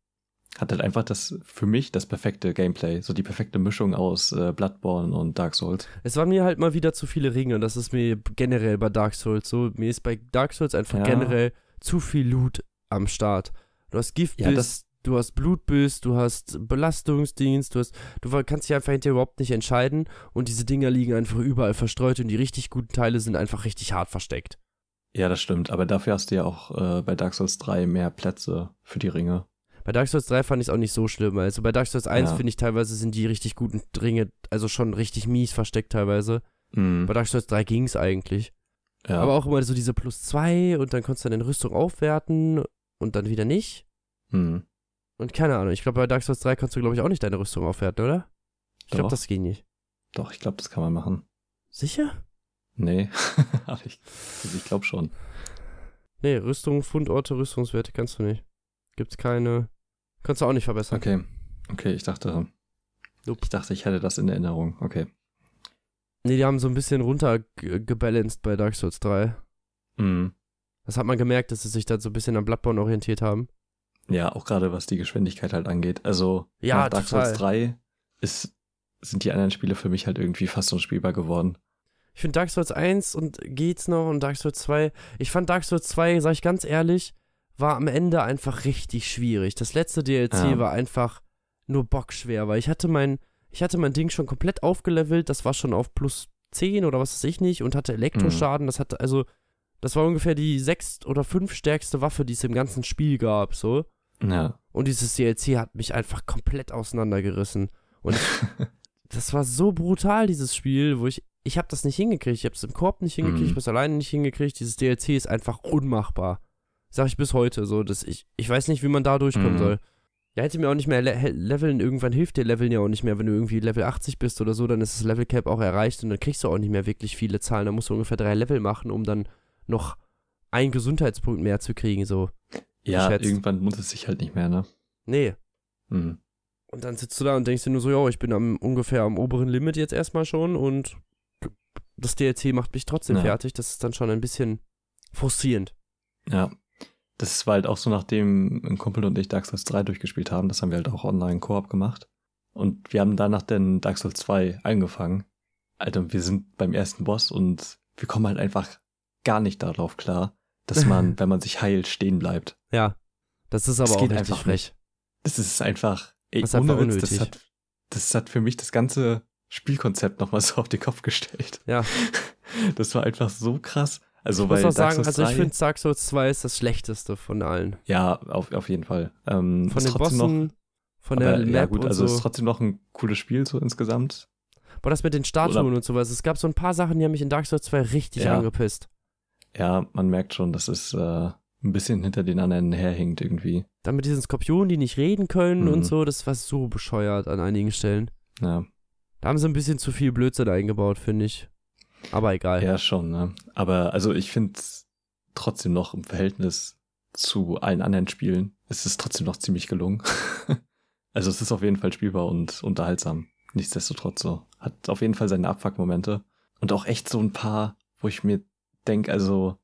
Hat halt einfach das, für mich, das perfekte Gameplay. So die perfekte Mischung aus äh, Bloodborne und Dark Souls. Es waren mir halt mal wieder zu viele Ringe. Das ist mir generell bei Dark Souls so. Mir ist bei Dark Souls einfach Ja. generell zu viel Loot am Start. Du hast Giftbiss, Ja, das- du hast Blutbiss, du hast Belastungsdienst, du hast, du kannst dich einfach hinterher überhaupt nicht entscheiden und diese Dinger liegen einfach überall verstreut und die richtig guten Teile sind einfach richtig hart versteckt. Ja, das stimmt. Aber dafür hast du ja auch äh, bei Dark Souls 3 mehr Plätze für die Ringe. Bei Dark Souls 3 fand ich es auch nicht so schlimm. Also bei Dark Souls 1 Ja. finde ich teilweise sind die richtig guten Ringe, also schon richtig mies versteckt teilweise. Mhm. Bei Dark Souls 3 ging es eigentlich. Ja. Aber auch immer so diese plus 2 und dann konntest du dann in Rüstung aufwerten und dann wieder nicht. Mhm. Und keine Ahnung, ich glaube bei Dark Souls 3 kannst du glaube ich auch nicht deine Rüstung aufwerten, oder? Ich glaube, das ging nicht. Doch, ich glaube, das kann man machen. Sicher? Nee, aber ich, also ich glaube schon. Nee, Rüstung, Fundorte, Rüstungswerte kannst du nicht. Gibt's keine. Kannst du auch nicht verbessern. Okay. Okay, ich dachte, ich dachte, ich hätte das in Erinnerung. Okay. Nee, die haben so ein bisschen runtergebalanced bei Dark Souls 3. Mhm. Das hat man gemerkt, dass sie sich da so ein bisschen am Bloodborne orientiert haben. Ja, auch gerade was die Geschwindigkeit halt angeht. Also Ja, nach Dark. Souls 3 ist, sind die anderen Spiele für mich halt irgendwie fast unspielbar geworden. Ich finde Dark Souls 1 und geht's noch und Dark Souls 2. Ich fand Dark Souls 2, sag ich ganz ehrlich, war am Ende einfach richtig schwierig. Das letzte DLC Ja. war einfach nur bockschwer, weil ich hatte mein, ich hatte mein Ding schon komplett aufgelevelt, das war schon auf plus 10 oder was weiß ich nicht und hatte Elektroschaden. Das hatte, also, das war ungefähr die sechs oder fünf stärkste Waffe, die es im ganzen Spiel gab, so. Ja. Und dieses DLC hat mich einfach komplett auseinandergerissen. Und ich, das war so brutal, dieses Spiel, wo ich, ich habe das nicht hingekriegt. Ich habe es im Korb nicht hingekriegt, Mhm. ich habe es alleine nicht hingekriegt. Dieses DLC ist einfach unmachbar. Sag ich bis heute so, dass ich, ich weiß nicht, wie man da durchkommen Mhm. soll. Ja, hätte mir auch nicht mehr le leveln, irgendwann hilft dir Leveln ja auch nicht mehr, wenn du irgendwie Level 80 bist oder so, dann ist das Level Cap auch erreicht und dann kriegst du auch nicht mehr wirklich viele Zahlen. Dann musst du ungefähr drei Level machen, um dann noch einen Gesundheitspunkt mehr zu kriegen, so. Ja, Geschätzt. irgendwann muss es sich halt nicht mehr, ne? Nee, Mhm. Und dann sitzt du da und denkst dir nur so, ja, ich bin am, ungefähr am oberen Limit jetzt erstmal schon und das DLC macht mich trotzdem Ja. fertig. Das ist dann schon ein bisschen frustrierend. Ja. Das war halt auch so, nachdem ein Kumpel und ich Dark Souls 3 durchgespielt haben. Das haben wir halt auch online Koop gemacht. Und wir haben danach dann Dark Souls 2 angefangen. Alter, wir sind beim ersten Boss und wir kommen halt einfach gar nicht darauf klar, dass man, wenn man sich heilt, stehen bleibt. Ja. Das ist aber Das auch richtig einfach frech. Das ist einfach, ey, Das ist einfach Witz, das unnötig. hat, das hat für mich das ganze Spielkonzept nochmal so auf den Kopf gestellt. Ja. Das war einfach so krass. Also, Ich muss weil auch Dark sagen, also ich 3 finde Dark Souls 2 ist das schlechteste von allen. Ja, auf, auf jeden Fall. Ähm, Von den Bossen, von der aber, Map ja gut, und also so. ist trotzdem noch ein cooles Spiel so insgesamt. Boah, das mit den Statuen Oder- und sowas. Es gab so ein paar Sachen, die haben mich in Dark Souls 2 richtig Ja. angepisst. Ja, man merkt schon, dass es äh, ein bisschen hinter den anderen herhinkt irgendwie. Dann mit diesen Skorpionen, die nicht reden können Mhm. und so, das war so bescheuert an einigen Stellen. Ja, Da haben sie ein bisschen zu viel Blödsinn eingebaut, finde ich. Aber egal. ja schon. Ne? Aber also ich finde trotzdem noch im Verhältnis zu allen anderen Spielen ist es trotzdem noch ziemlich gelungen. also es ist auf jeden Fall spielbar und unterhaltsam. Nichtsdestotrotz so. Hat auf jeden Fall seine Abfuck-Momente. Und auch echt so ein paar, wo ich mir denke, also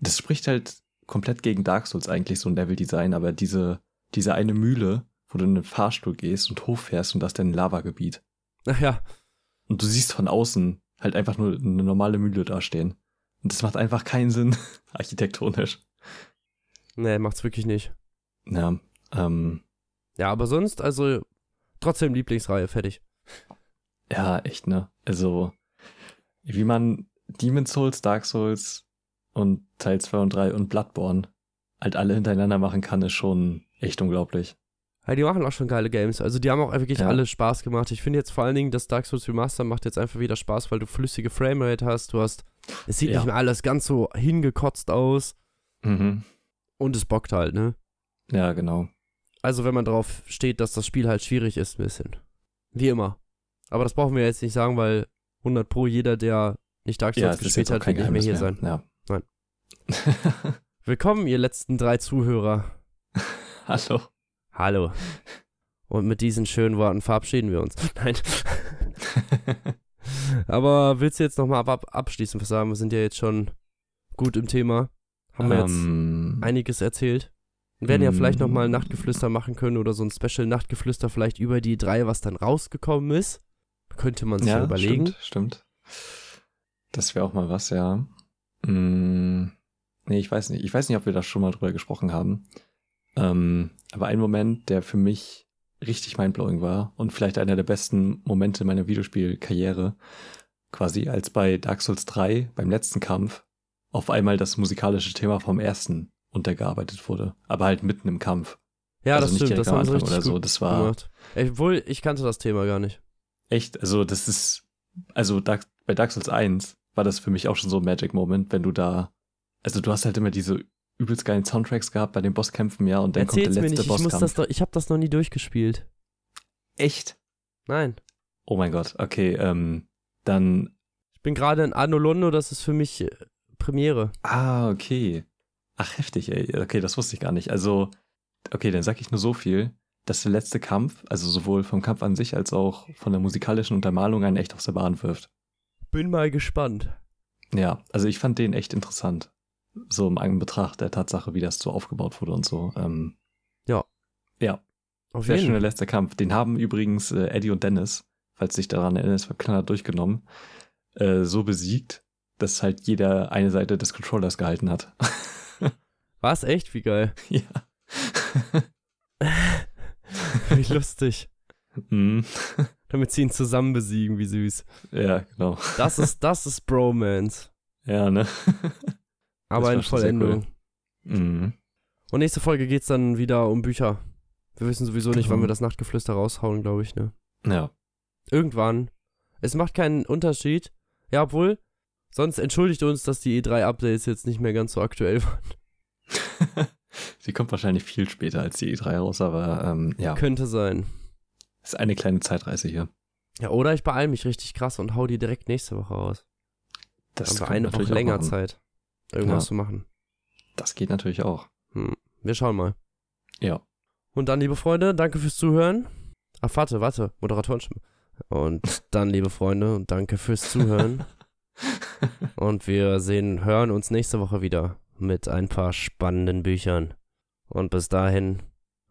das spricht halt komplett gegen Dark Souls eigentlich, so ein Level-Design, aber diese, diese eine Mühle, wo du in den Fahrstuhl gehst und hochfährst und das ist dann ein Lavagebiet. Ach ja, Und du siehst von außen halt einfach nur eine normale Mühle dastehen. Und das macht einfach keinen Sinn, architektonisch. nee, macht's wirklich nicht. Ja, ähm, Ja, aber sonst, also trotzdem Lieblingsreihe, fertig. ja, echt, ne? Also, wie man Demon's Souls, Dark Souls und Teil 2 und 3 und Bloodborne halt alle hintereinander machen kann, ist schon echt unglaublich. Ja, die machen auch schon geile Games. Also die haben auch wirklich Ja. alle Spaß gemacht. Ich finde jetzt vor allen Dingen, das Dark Souls Remaster macht jetzt einfach wieder Spaß, weil du flüssige Framerate hast. Du hast, es sieht Ja. nicht mehr alles ganz so hingekotzt aus Mhm. und es bockt halt, ne? Ja, genau. Also wenn man drauf steht, dass das Spiel halt schwierig ist, ein bisschen. Wie immer. Aber das brauchen wir jetzt nicht sagen, weil 100 pro jeder, der nicht Dark Ja, Souls es ist gespielt hat, wird nicht mehr hier mehr. sein. Ja. Nein. Willkommen, ihr letzten drei Zuhörer. Hallo. Hallo. Und mit diesen schönen Worten verabschieden wir uns. Nein. Aber willst du jetzt nochmal ab, ab, abschließend was sagen? Wir sind ja jetzt schon gut im Thema. Haben wir jetzt Ähm, einiges erzählt. Wir werden ja vielleicht Mm. nochmal Nachtgeflüster machen können oder so ein Special Nachtgeflüster vielleicht über die drei, was dann rausgekommen ist. Könnte man sich ja, ja, überlegen. Stimmt, stimmt. Das wäre auch mal was, ja. Mm, nee, ich weiß nicht. Ich weiß nicht, ob wir da schon mal drüber gesprochen haben. Ähm, aber ein Moment, der für mich richtig mindblowing war und vielleicht einer der besten Momente meiner Videospielkarriere, quasi als bei Dark Souls 3 beim letzten Kampf auf einmal das musikalische Thema vom ersten untergearbeitet wurde, aber halt mitten im Kampf. Ja, Also das stimmt. Das haben sie richtig so. Das war gemacht. Obwohl, ich kannte das Thema gar nicht. Echt, also das ist, also Dark, bei Dark Souls 1 war das für mich auch schon so ein Magic Moment, wenn du da, also du hast halt immer diese übelst geilen Soundtracks gehabt bei den Bosskämpfen, ja, und dann Erzähl's kommt der mir letzte nicht. Ich, muss Bosskampf. das doch, ich habe das noch nie durchgespielt. Echt? Nein. Oh mein Gott, okay, ähm, dann, Ich bin gerade in Anno Londo, das ist für mich äh, Premiere. ah, okay. Ach, heftig, ey, okay, das wusste ich gar nicht. Also, okay, dann sag ich nur so viel, dass der letzte Kampf, also sowohl vom Kampf an sich als auch von der musikalischen Untermalung einen echt aus der Bahn wirft. Bin mal gespannt. Ja, also ich fand den echt interessant. So im eigenen Betracht der Tatsache, wie das so aufgebaut wurde und so. Ähm, Ja. Ja, Auf sehr jeden schöner letzter Kampf. Den haben übrigens äh, Eddie und Dennis, falls sich daran erinnerst, beim durchgenommen, äh, so besiegt, dass halt jeder eine Seite des Controllers gehalten hat. War's echt? Wie geil. ja. Wie lustig. Mhm. Damit sie ihn zusammen besiegen, wie süß. ja, genau. Das ist, das ist Bromance. Ja, ne? Aber in Vollendung. Mhm. Und nächste Folge geht's dann wieder um Bücher. Wir wissen sowieso nicht, wann Genau. wir das Nachtgeflüster raushauen, glaube ich, ne? Ja. Irgendwann. Es macht keinen Unterschied. Ja, obwohl, sonst entschuldigt uns, dass die E3-Updates jetzt nicht mehr ganz so aktuell waren. Sie kommt wahrscheinlich viel später als die E3 raus, aber ähm, ja, Könnte sein. Ist eine kleine Zeitreise hier. Ja, oder ich beeil mich richtig krass und hau die direkt nächste Woche raus. Das wir können eine natürlich Woche länger. Zeit, irgendwas Ja. zu machen. Das geht natürlich auch. Hm. Wir schauen mal. Ja. Und dann, liebe Freunde, danke fürs Zuhören. Ach, warte, warte, Moderatorenstimme. Und dann, liebe Freunde, danke fürs Zuhören. Und wir sehen, hören uns nächste Woche wieder mit ein paar spannenden Büchern. Und bis dahin,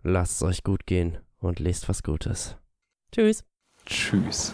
lasst es euch gut gehen und lest was Gutes. Tschüss. Tschüss.